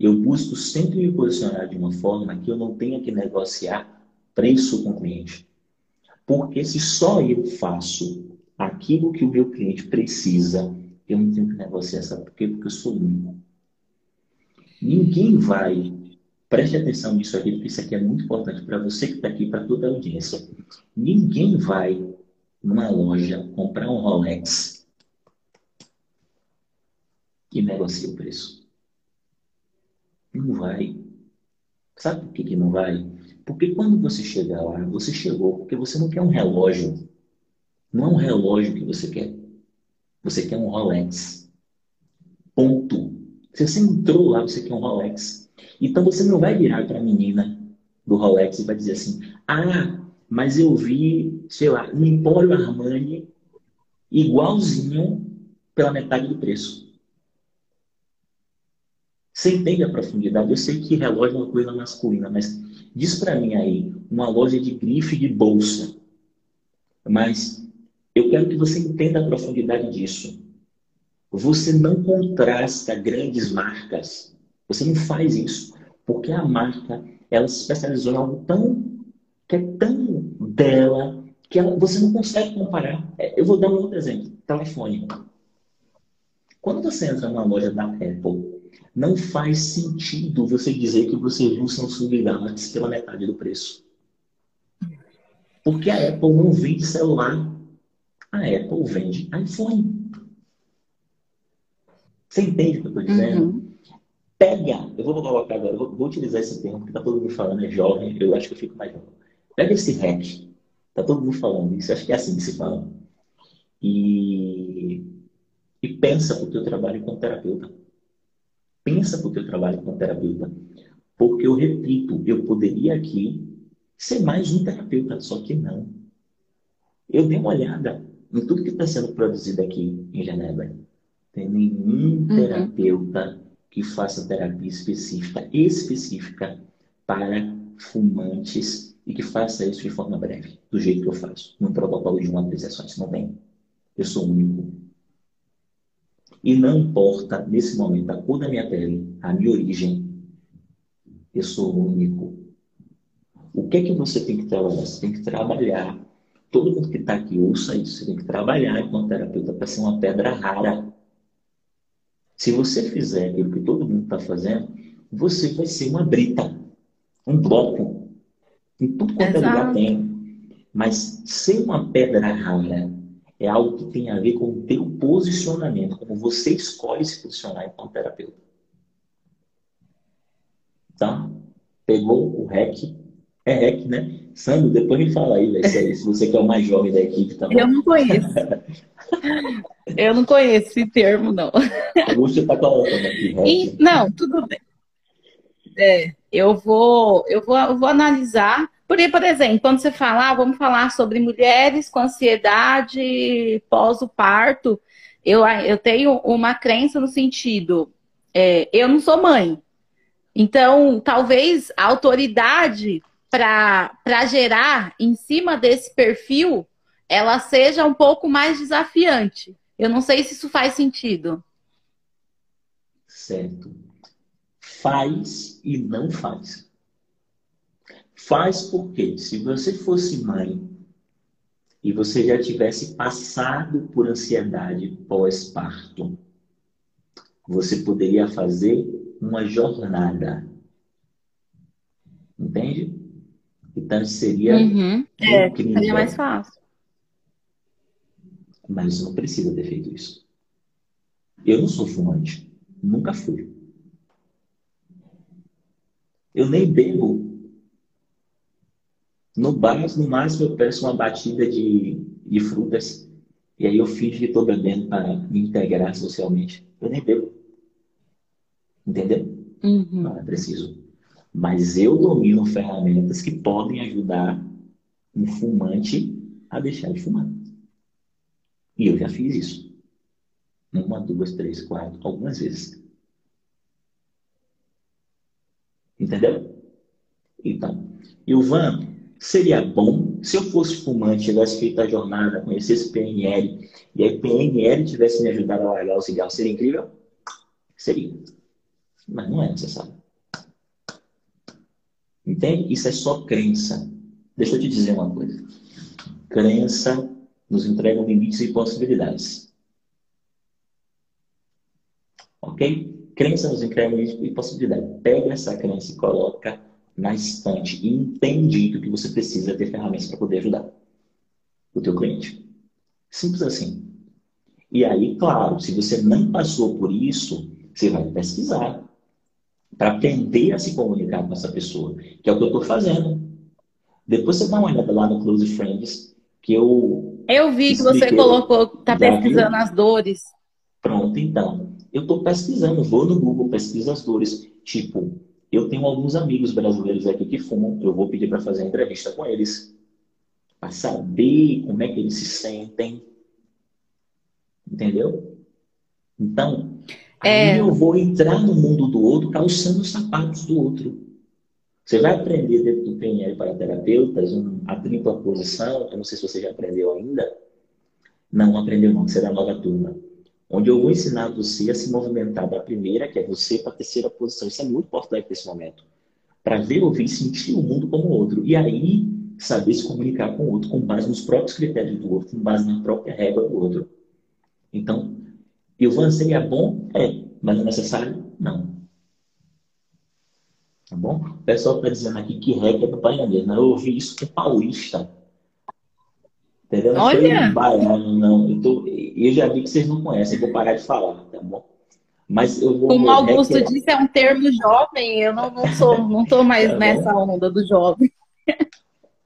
Eu busco sempre me posicionar de uma forma que eu não tenha que negociar preço com o cliente. Porque se só eu faço aquilo que o meu cliente precisa, eu não tenho que negociar. Sabe por quê? Porque eu sou único. Ninguém vai. Preste atenção nisso aqui, porque isso aqui é muito importante para você que está aqui, para toda a audiência. Ninguém vai numa loja, comprar um Rolex e negocia o preço. Não vai. Sabe por que, que não vai? Porque quando você chegar lá, você chegou porque você não quer um relógio. Não é um relógio que você quer. Você quer um Rolex. Ponto. Você entrou lá, você quer um Rolex. Então você não vai virar para a menina do Rolex e vai dizer assim: Ah, mas eu vi, sei lá, um Empório Armani igualzinho pela metade do preço. Você entende a profundidade? Eu sei que relógio é uma coisa masculina, mas diz para mim aí, uma loja de grife de bolsa. Mas eu quero que você entenda a profundidade disso. Você não contrasta grandes marcas. Você não faz isso. Porque a marca, ela se especializou em algo tão que é tão dela que ela, você não consegue comparar. É, eu vou dar um outro exemplo: telefone. Quando você entra numa loja da Apple, não faz sentido você dizer que você viu Samsung Galaxy pela metade do preço. Porque a Apple não vende celular. A Apple vende iPhone. Você entende o que eu estou dizendo? Uhum. Pega, eu vou colocar agora, vou, vou, utilizar esse termo, porque está todo mundo falando, é jovem, eu acho que eu fico mais jovem. Pega esse hack. Tá todo mundo falando isso. Acho que é assim que se fala. E, e pensa o teu trabalho como terapeuta. Pensa para o teu trabalho como terapeuta. Porque eu repito, eu poderia aqui ser mais um terapeuta, só que não. Eu dei uma olhada em tudo que está sendo produzido aqui em Genebra. Tem nenhum uhum. terapeuta que faça terapia específica, específica para fumantes e que faça isso de forma breve, do jeito que eu faço, num protocolo de uma três sessões. Não tem. Eu sou único. E não importa, nesse momento, a cor da minha pele, a minha origem, eu sou único. O que é que você tem que trabalhar? Você tem que trabalhar. Todo mundo que está aqui ouça isso. Você tem que trabalhar enquanto terapeuta para ser uma pedra rara. Se você fizer aquilo que todo mundo está fazendo, você vai ser uma brita, um bloco. Em tudo quanto é lugar tem. Mas ser uma pedra rara é algo que tem a ver com o teu posicionamento, como você escolhe se posicionar enquanto terapeuta. Tá? Pegou o REC? É REC, né? Sandro, depois me fala aí, se, se você que é o mais jovem da equipe também. Eu não conheço. Eu não conheço esse termo, não. Você está colocando aqui. E, não, tudo bem. É, eu vou, eu vou, eu vou analisar. Porque, por exemplo, quando você falar, ah, vamos falar sobre mulheres com ansiedade pós o parto, eu, eu tenho uma crença no sentido, é, eu não sou mãe. Então, talvez a autoridade para gerar em cima desse perfil, ela seja um pouco mais desafiante. Eu não sei se isso faz sentido. Certo. Faz e não faz. Faz porque, se você fosse mãe e você já tivesse passado por ansiedade pós-parto, você poderia fazer uma jornada. Entende? Então seria uhum. é, seria mais fácil. Mas não precisa ter feito isso. Eu não sou fumante. Nunca fui. Eu nem bebo. No bar, no máximo, eu peço uma batida de, de frutas. E aí eu fingo que estou bebendo para me integrar socialmente. Eu nem bebo. Entendeu? Uhum. Não é preciso. Mas eu domino ferramentas que podem ajudar um fumante a deixar de fumar. E eu já fiz isso. Uma, duas, três, quatro, algumas vezes. Entendeu? Então, Ilvan, seria bom se eu fosse fumante, tivesse feito a jornada, conhecesse PNL, e aí PNL tivesse me ajudado a largar o cigarro, seria incrível? Seria. Mas não é necessário. Entende? Isso é só crença. Deixa eu te dizer uma coisa. Crença nos entrega limites e possibilidades. Ok? Crença nos entrega limites e possibilidades. Pega essa crença e coloca na estante e entende que você precisa ter ferramentas para poder ajudar o teu cliente. Simples assim. E aí, claro, se você não passou por isso, você vai pesquisar para aprender a se comunicar com essa pessoa, que é o que eu estou fazendo. Depois você dá uma olhada lá no Close Friends, que eu. Eu vi que você colocou, está pesquisando viu? as dores. Pronto, então. Eu estou pesquisando, vou no Google, pesquiso as dores. Tipo, eu tenho alguns amigos brasileiros aqui que fumam, eu vou pedir para fazer uma entrevista com eles, para saber como é que eles se sentem. Entendeu? Então, é... Eu vou entrar no mundo do outro calçando os sapatos do outro. Você vai aprender dentro do PNL para terapeutas um, a tripla posição. Eu não sei se você já aprendeu ainda. Não aprendeu não, será a nova turma. Onde eu vou ensinar você a se movimentar da primeira, que é você, para a terceira posição. Isso é muito importante nesse momento. Para ver, ouvir e sentir o mundo como outro. E aí, saber se comunicar com o outro com base nos próprios critérios do outro, com base na própria regra do outro. Então, e o van seria bom? É. Mas é necessário? Não. Tá bom? O pessoal está dizendo aqui que regra é do baianeiro. Eu ouvi isso com paulista. Entendeu? Não Olha! Baiano, não. Eu, tô, eu já vi que vocês não conhecem. Vou parar de falar, tá bom? Mas eu vou. Como o Augusto disse, é um termo jovem. Eu não, não sou, não estou mais tá nessa onda do jovem.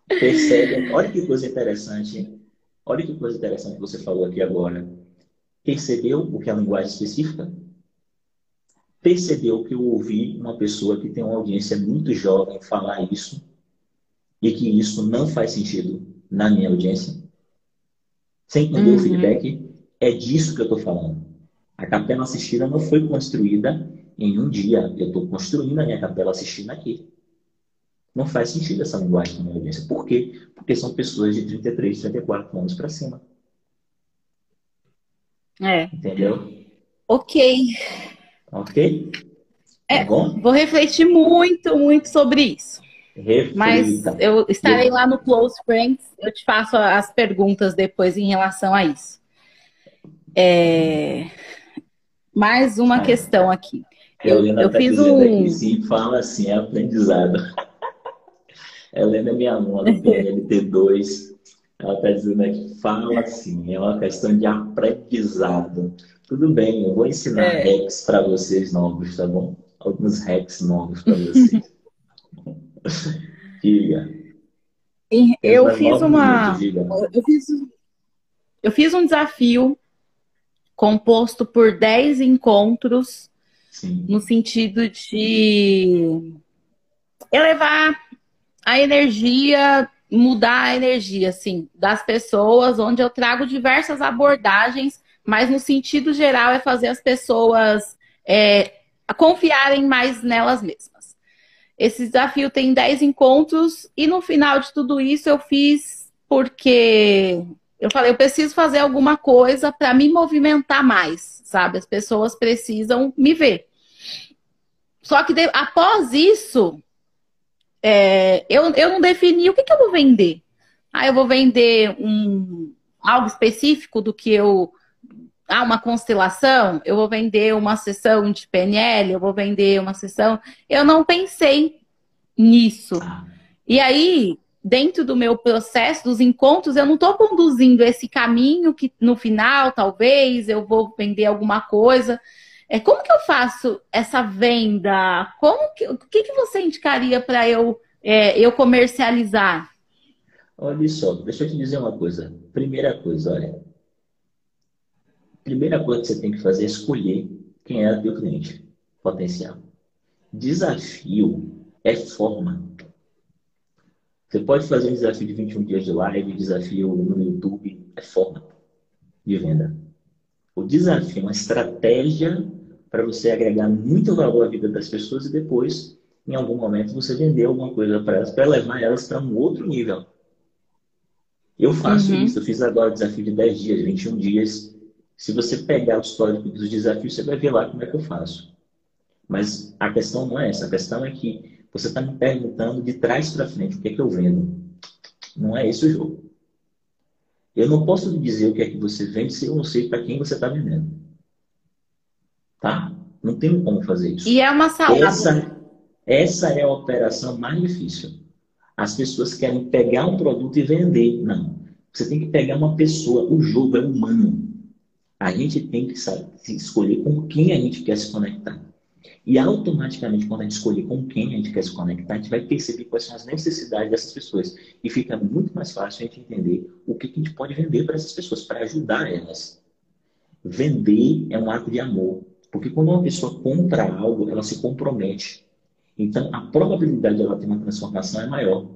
Percebe? Olha que coisa interessante. Olha que coisa interessante que você falou aqui agora. Percebeu o que é a linguagem específica? percebeu que eu ouvi uma pessoa que tem uma audiência muito jovem falar isso e que isso não faz sentido na minha audiência? Você entendeu uhum. o feedback? É disso que eu estou falando. A capela assistida não foi construída em um dia. Eu estou construindo a minha capela assistida aqui. Não faz sentido essa linguagem na minha audiência. Por quê? Porque são pessoas de 33, 34 anos para cima. É. Entendeu? Ok. Ok? É, tá bom? Vou refletir muito, muito sobre isso. Mas eu estarei lá no Close Friends, eu te faço as perguntas depois em relação a isso. É... Mais uma ah, questão aqui. Eu, eu tá fiz um. Aqui, sim, fala assim, é aprendizado. Helena é minha aluna do PNLT2. Ela está dizendo aqui, fala assim, é uma questão de aprendizado. Tudo bem, eu vou ensinar é. hacks para vocês novos, tá bom? Alguns hacks novos para vocês. Diga. Eu fiz uma. Eu fiz, eu fiz um desafio composto por 10 encontros Sim. no sentido de elevar a energia, mudar a energia, assim, das pessoas, onde eu trago diversas abordagens, mas no sentido geral é fazer as pessoas é, confiarem mais nelas mesmas. Esse desafio tem 10 encontros e no final de tudo isso eu fiz porque eu falei, eu preciso fazer alguma coisa para me movimentar mais, sabe? As pessoas precisam me ver. Só que de, após isso, é, eu, eu não defini o que, que eu vou vender. Ah, eu vou vender um, algo específico do que eu. Ah, uma constelação, eu vou vender uma sessão de PNL, eu vou vender uma sessão. Eu não pensei nisso. E aí, dentro do meu processo dos encontros, eu não estou conduzindo esse caminho que no final, talvez, eu vou vender alguma coisa. É, como que eu faço essa venda? Como que, o que, que você indicaria para eu, é, eu comercializar? Olha só, deixa eu te dizer uma coisa. Primeira coisa, olha. Primeira coisa que você tem que fazer é escolher quem é o teu cliente potencial. Desafio é forma. Você pode fazer um desafio de 21 dias de live, desafio no YouTube, é forma de venda. O desafio é uma estratégia para você agregar muito valor à vida das pessoas e depois, em algum momento, você vender alguma coisa para elas, para levar elas para um outro nível. Eu faço uhum. isso, eu fiz agora o desafio de 10 dias, 21 dias. Se você pegar o histórico dos desafios, você vai ver lá como é que eu faço. Mas a questão não é essa, a questão é que você está me perguntando de trás para frente o que é que eu vendo. Não é esse o jogo. Eu não posso lhe dizer o que é que você vende se eu não sei para quem você está vendendo. Tá? Não tem como fazer isso. E é uma saúde. Essa, essa é a operação mais difícil. As pessoas querem pegar um produto e vender. Não. Você tem que pegar uma pessoa. O jogo é humano. A gente tem que saber, escolher com quem a gente quer se conectar. E automaticamente, quando a gente escolher com quem a gente quer se conectar, a gente vai perceber quais são as necessidades dessas pessoas. E fica muito mais fácil a gente entender o que a gente pode vender para essas pessoas, para ajudar elas. Vender é um ato de amor. Porque quando uma pessoa compra algo, ela se compromete. Então, a probabilidade de ela ter uma transformação é maior.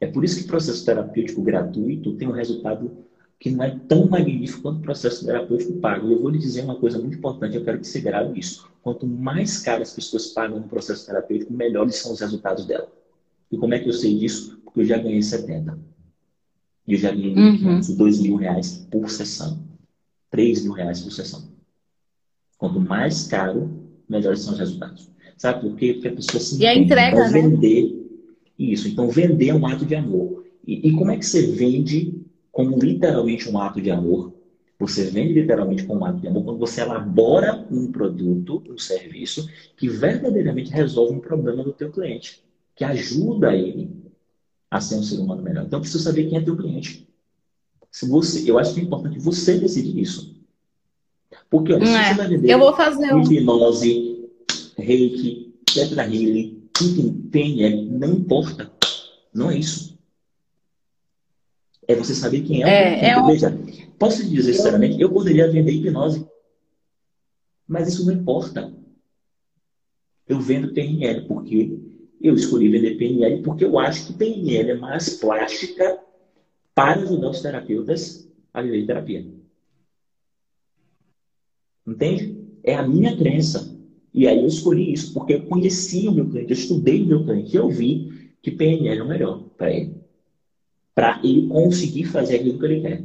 É por isso que o processo terapêutico gratuito tem um resultado que não é tão magnífico quanto o processo terapêutico pago. E eu vou lhe dizer uma coisa muito importante, eu quero que você grave isso. Quanto mais caro as pessoas pagam no processo terapêutico, melhores são os resultados dela. E como é que eu sei disso? Porque eu já ganhei 70. E eu já ganhei uhum. 2 mil reais por sessão. 3 mil reais por sessão. Quanto mais caro, melhores são os resultados. Sabe por quê? Porque a pessoa se E a entrega, então, né? vender. Isso. Então, vender é um ato de amor. E, e como é que você vende como literalmente um ato de amor? Você vende literalmente como um ato de amor quando você elabora um produto, um serviço que verdadeiramente resolve um problema do teu cliente, que ajuda ele a ser um ser humano melhor. Então, precisa saber quem é teu cliente. Se você, eu acho que é importante você decidir isso. Porque olha, é. você vai vender eu vou fazer um... hipnose, reiki, tetra healing, PNL, não importa. Não é isso. É você saber quem é o é, é um... Veja, posso dizer sinceramente, eu poderia vender hipnose. Mas isso não importa. Eu vendo PNL porque eu escolhi vender PNL porque eu acho que PNL é mais plástica para ajudar os terapeutas a viver de terapia. Entende? É a minha crença. E aí eu escolhi isso porque eu conheci o meu cliente, eu estudei o meu cliente eu vi que PNL é o melhor para ele. Para ele conseguir fazer aquilo que ele quer.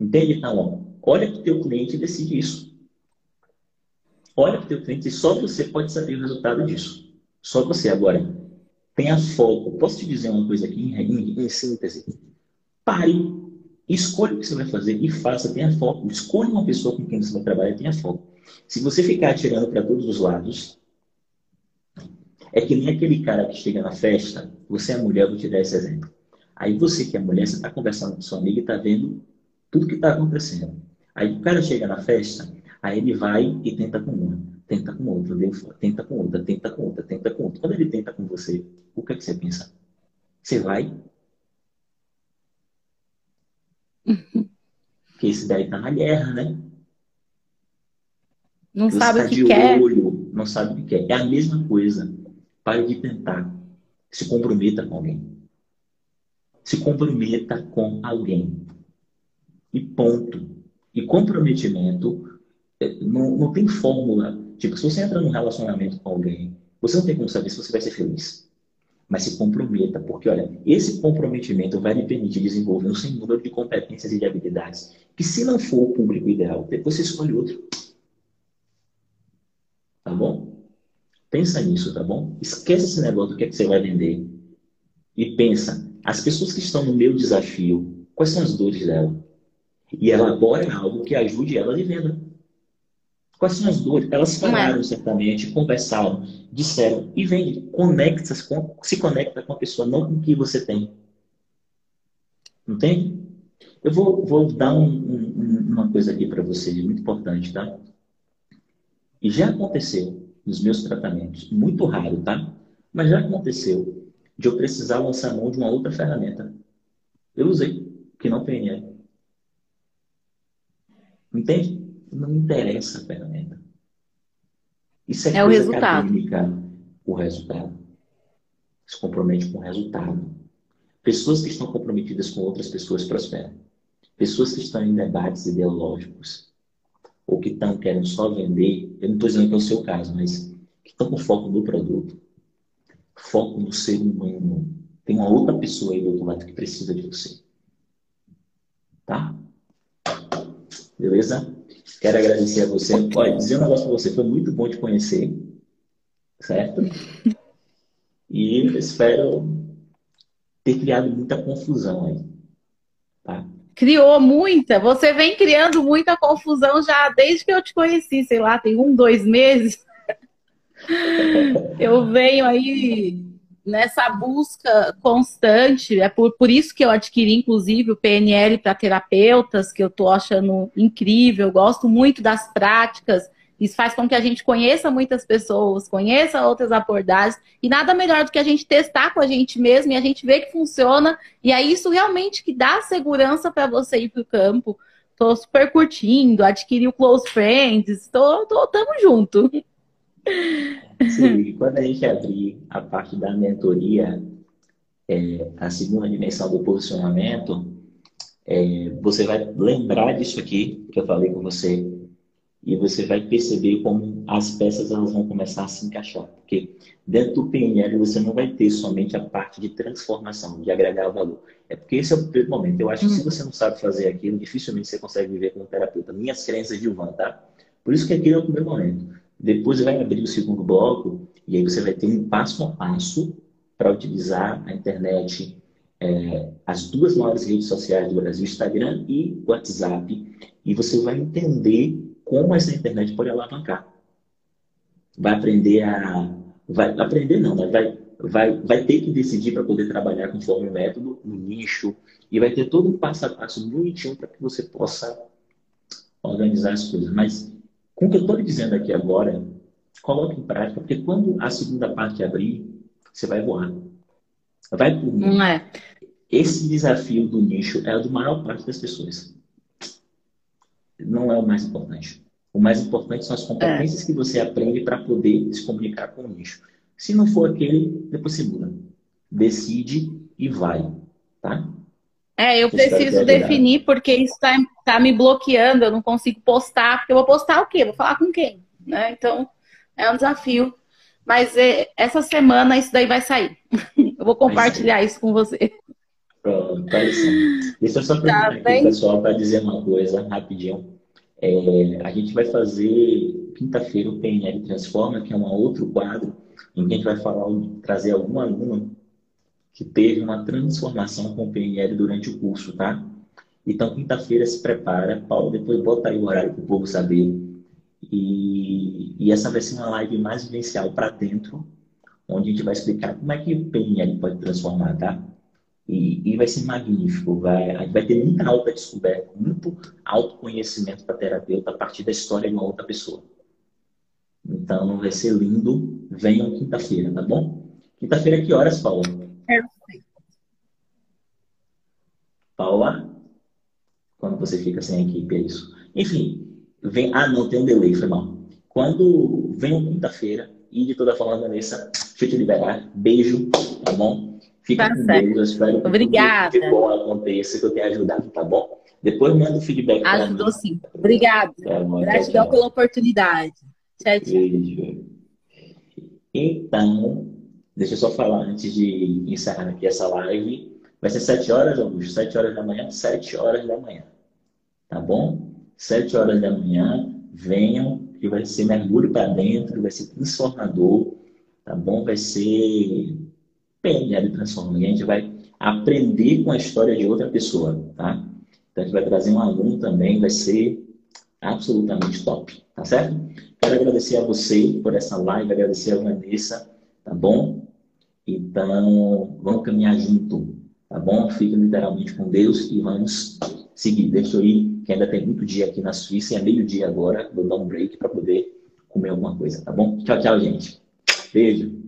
Entende? Então, olha o teu cliente decide isso. Olha o teu cliente só você pode saber o resultado disso. Só você. Agora, tenha foco. Posso te dizer uma coisa aqui em, em, em síntese? Pare Escolha o que você vai fazer e faça, tenha foco. Escolha uma pessoa com quem você vai trabalhar e tenha foco. Se você ficar atirando para todos os lados, é que nem aquele cara que chega na festa, você é mulher, vou te dar esse exemplo. Aí você que é mulher, você está conversando com sua amiga e está vendo tudo que está acontecendo. Aí o cara chega na festa, aí ele vai e tenta com uma, tenta com outra, tenta com outra, tenta com outra, tenta com outra. Quando ele tenta com você, o que é que você pensa? Você vai Porque esse daí tá na guerra, né? Não Você sabe tá o que de quer. olho, não sabe o que quer. É a mesma coisa. Pare de tentar. Se comprometa com alguém. Se comprometa com alguém. E ponto. E comprometimento é, não, não tem fórmula. Tipo, se você entra num relacionamento com alguém, você não tem como saber se você vai ser feliz mas se comprometa, porque olha, esse comprometimento vai lhe permitir desenvolver um sem número de competências e de habilidades, que se não for o público ideal, depois você escolhe outro. Tá bom? Pensa nisso, tá bom? Esquece esse negócio do que, é que você vai vender. E pensa, as pessoas que estão no meu desafio, quais são as dores dela? E elabora algo que ajude ela de venda. Quais são as dores? Elas falaram é. certamente, conversaram, disseram e vem, conecta, se conecta com a pessoa, não com o que você tem. Entende? Eu vou, vou dar um, um, uma coisa aqui para vocês, muito importante, tá? E já aconteceu nos meus tratamentos, muito raro, tá? Mas já aconteceu de eu precisar lançar mão de uma outra ferramenta. Eu usei, que não PNL. Entende? Não interessa a ferramenta. Isso é, é o resultado. acadêmica, o resultado. Se compromete com o resultado. Pessoas que estão comprometidas com outras pessoas prosperam. Pessoas que estão em debates ideológicos ou que estão querendo só vender, eu não estou dizendo que é o seu caso, mas que estão com foco no produto, foco no ser humano. Tem uma outra pessoa aí do outro lado que precisa de você. Tá? Beleza? Quero agradecer a você. Olha, dizer um negócio para você, foi muito bom te conhecer, certo? E espero ter criado muita confusão aí. Criou muita. Você vem criando muita confusão já desde que eu te conheci, sei lá, tem um, dois meses. eu venho aí nessa busca constante. É por, por isso que eu adquiri, inclusive, o PNL para terapeutas, que eu estou achando incrível. gosto muito das práticas. Isso faz com que a gente conheça muitas pessoas, conheça outras abordagens. E nada melhor do que a gente testar com a gente mesmo e a gente ver que funciona. E é isso realmente que dá segurança para você ir para o campo. Estou super curtindo, adquiri o Close Friends, estou tamo junto. Sim, quando a gente abrir a parte da mentoria, é, a segunda dimensão do posicionamento, é, você vai lembrar disso aqui que eu falei com você e você vai perceber como as peças elas vão começar a se encaixar. Porque dentro do PNL você não vai ter somente a parte de transformação, de agregar valor. É porque esse é o primeiro momento. Eu acho que se hum. você não sabe fazer aquilo, dificilmente você consegue viver como terapeuta. Minhas crenças de Ivan, tá? Por isso que aquilo é o primeiro momento. Depois vai abrir o segundo bloco e aí você vai ter um passo a passo para utilizar a internet, é, as duas maiores redes sociais do Brasil, Instagram e WhatsApp, e você vai entender como essa internet pode alavancar. Vai aprender a. Vai aprender não, mas vai, vai, vai ter que decidir para poder trabalhar conforme o método, no nicho, e vai ter todo um passo a passo bonitinho para que você possa organizar as coisas. Mas com o que eu estou lhe dizendo aqui agora, coloque em prática, porque quando a segunda parte abrir, você vai voar. Vai por mim. Não é. Esse desafio do nicho é o do maior parte das pessoas. Não é o mais importante. O mais importante são as competências é. que você aprende para poder se comunicar com o nicho. Se não for aquele, depois se muda. Decide e vai, tá? É, eu preciso definir porque isso está tá me bloqueando, eu não consigo postar, porque eu vou postar o quê? Vou falar com quem? Né? Então, é um desafio. Mas é, essa semana isso daí vai sair. Eu vou compartilhar isso com você. Pronto, tá isso. Deixa eu só perguntar tá aqui, pessoal, para dizer uma coisa rapidinho. É, a gente vai fazer quinta-feira o PNL Transforma, que é um outro quadro, em que a gente vai falar, trazer algum aluno que teve uma transformação com o PNL durante o curso, tá? Então, quinta-feira se prepara. Paulo, depois bota aí o horário para o povo saber. E, e, essa vai ser uma live mais vivencial para dentro, onde a gente vai explicar como é que o PNL pode transformar, tá? E, e vai ser magnífico. Vai, a gente vai ter muita alta descoberta, muito autoconhecimento para terapeuta a partir da história de uma outra pessoa. Então, vai ser lindo. Venham quinta-feira, tá bom? Quinta-feira, que horas, Paula? Perfeito. Paula? Quando você fica sem equipe, é isso. Enfim, vem. Ah, não, tem um delay, foi mal. Quando vem quinta-feira, e de toda forma, Vanessa, deixa eu te liberar. Beijo, tá bom? Fica tá com certo. Deus. Espero que Obrigada. tudo de bom aconteça, que eu tenha ajudado, tá bom? Depois manda o feedback Ajudou sim. Obrigada. Tá Gratidão pela oportunidade. Tchau, tchau. Beijo. Então, deixa eu só falar antes de encerrar aqui essa live. Vai ser 7 horas, Augusto? 7 horas da manhã? 7 horas da manhã tá bom? Sete horas da manhã, venham, que vai ser mergulho para dentro, vai ser transformador, tá bom? Vai ser PNL transformador. A gente vai aprender com a história de outra pessoa, tá? Então a gente vai trazer um aluno também, vai ser absolutamente top, tá certo? Quero agradecer a você por essa live, agradecer a Vanessa, tá bom? Então, vamos caminhar junto, tá bom? Fiquem literalmente com Deus e vamos seguir. Deixa eu ir que ainda tem muito dia aqui na Suíça e é meio-dia agora. Vou dar um break para poder comer alguma coisa, tá bom? Tchau, tchau, gente. Beijo.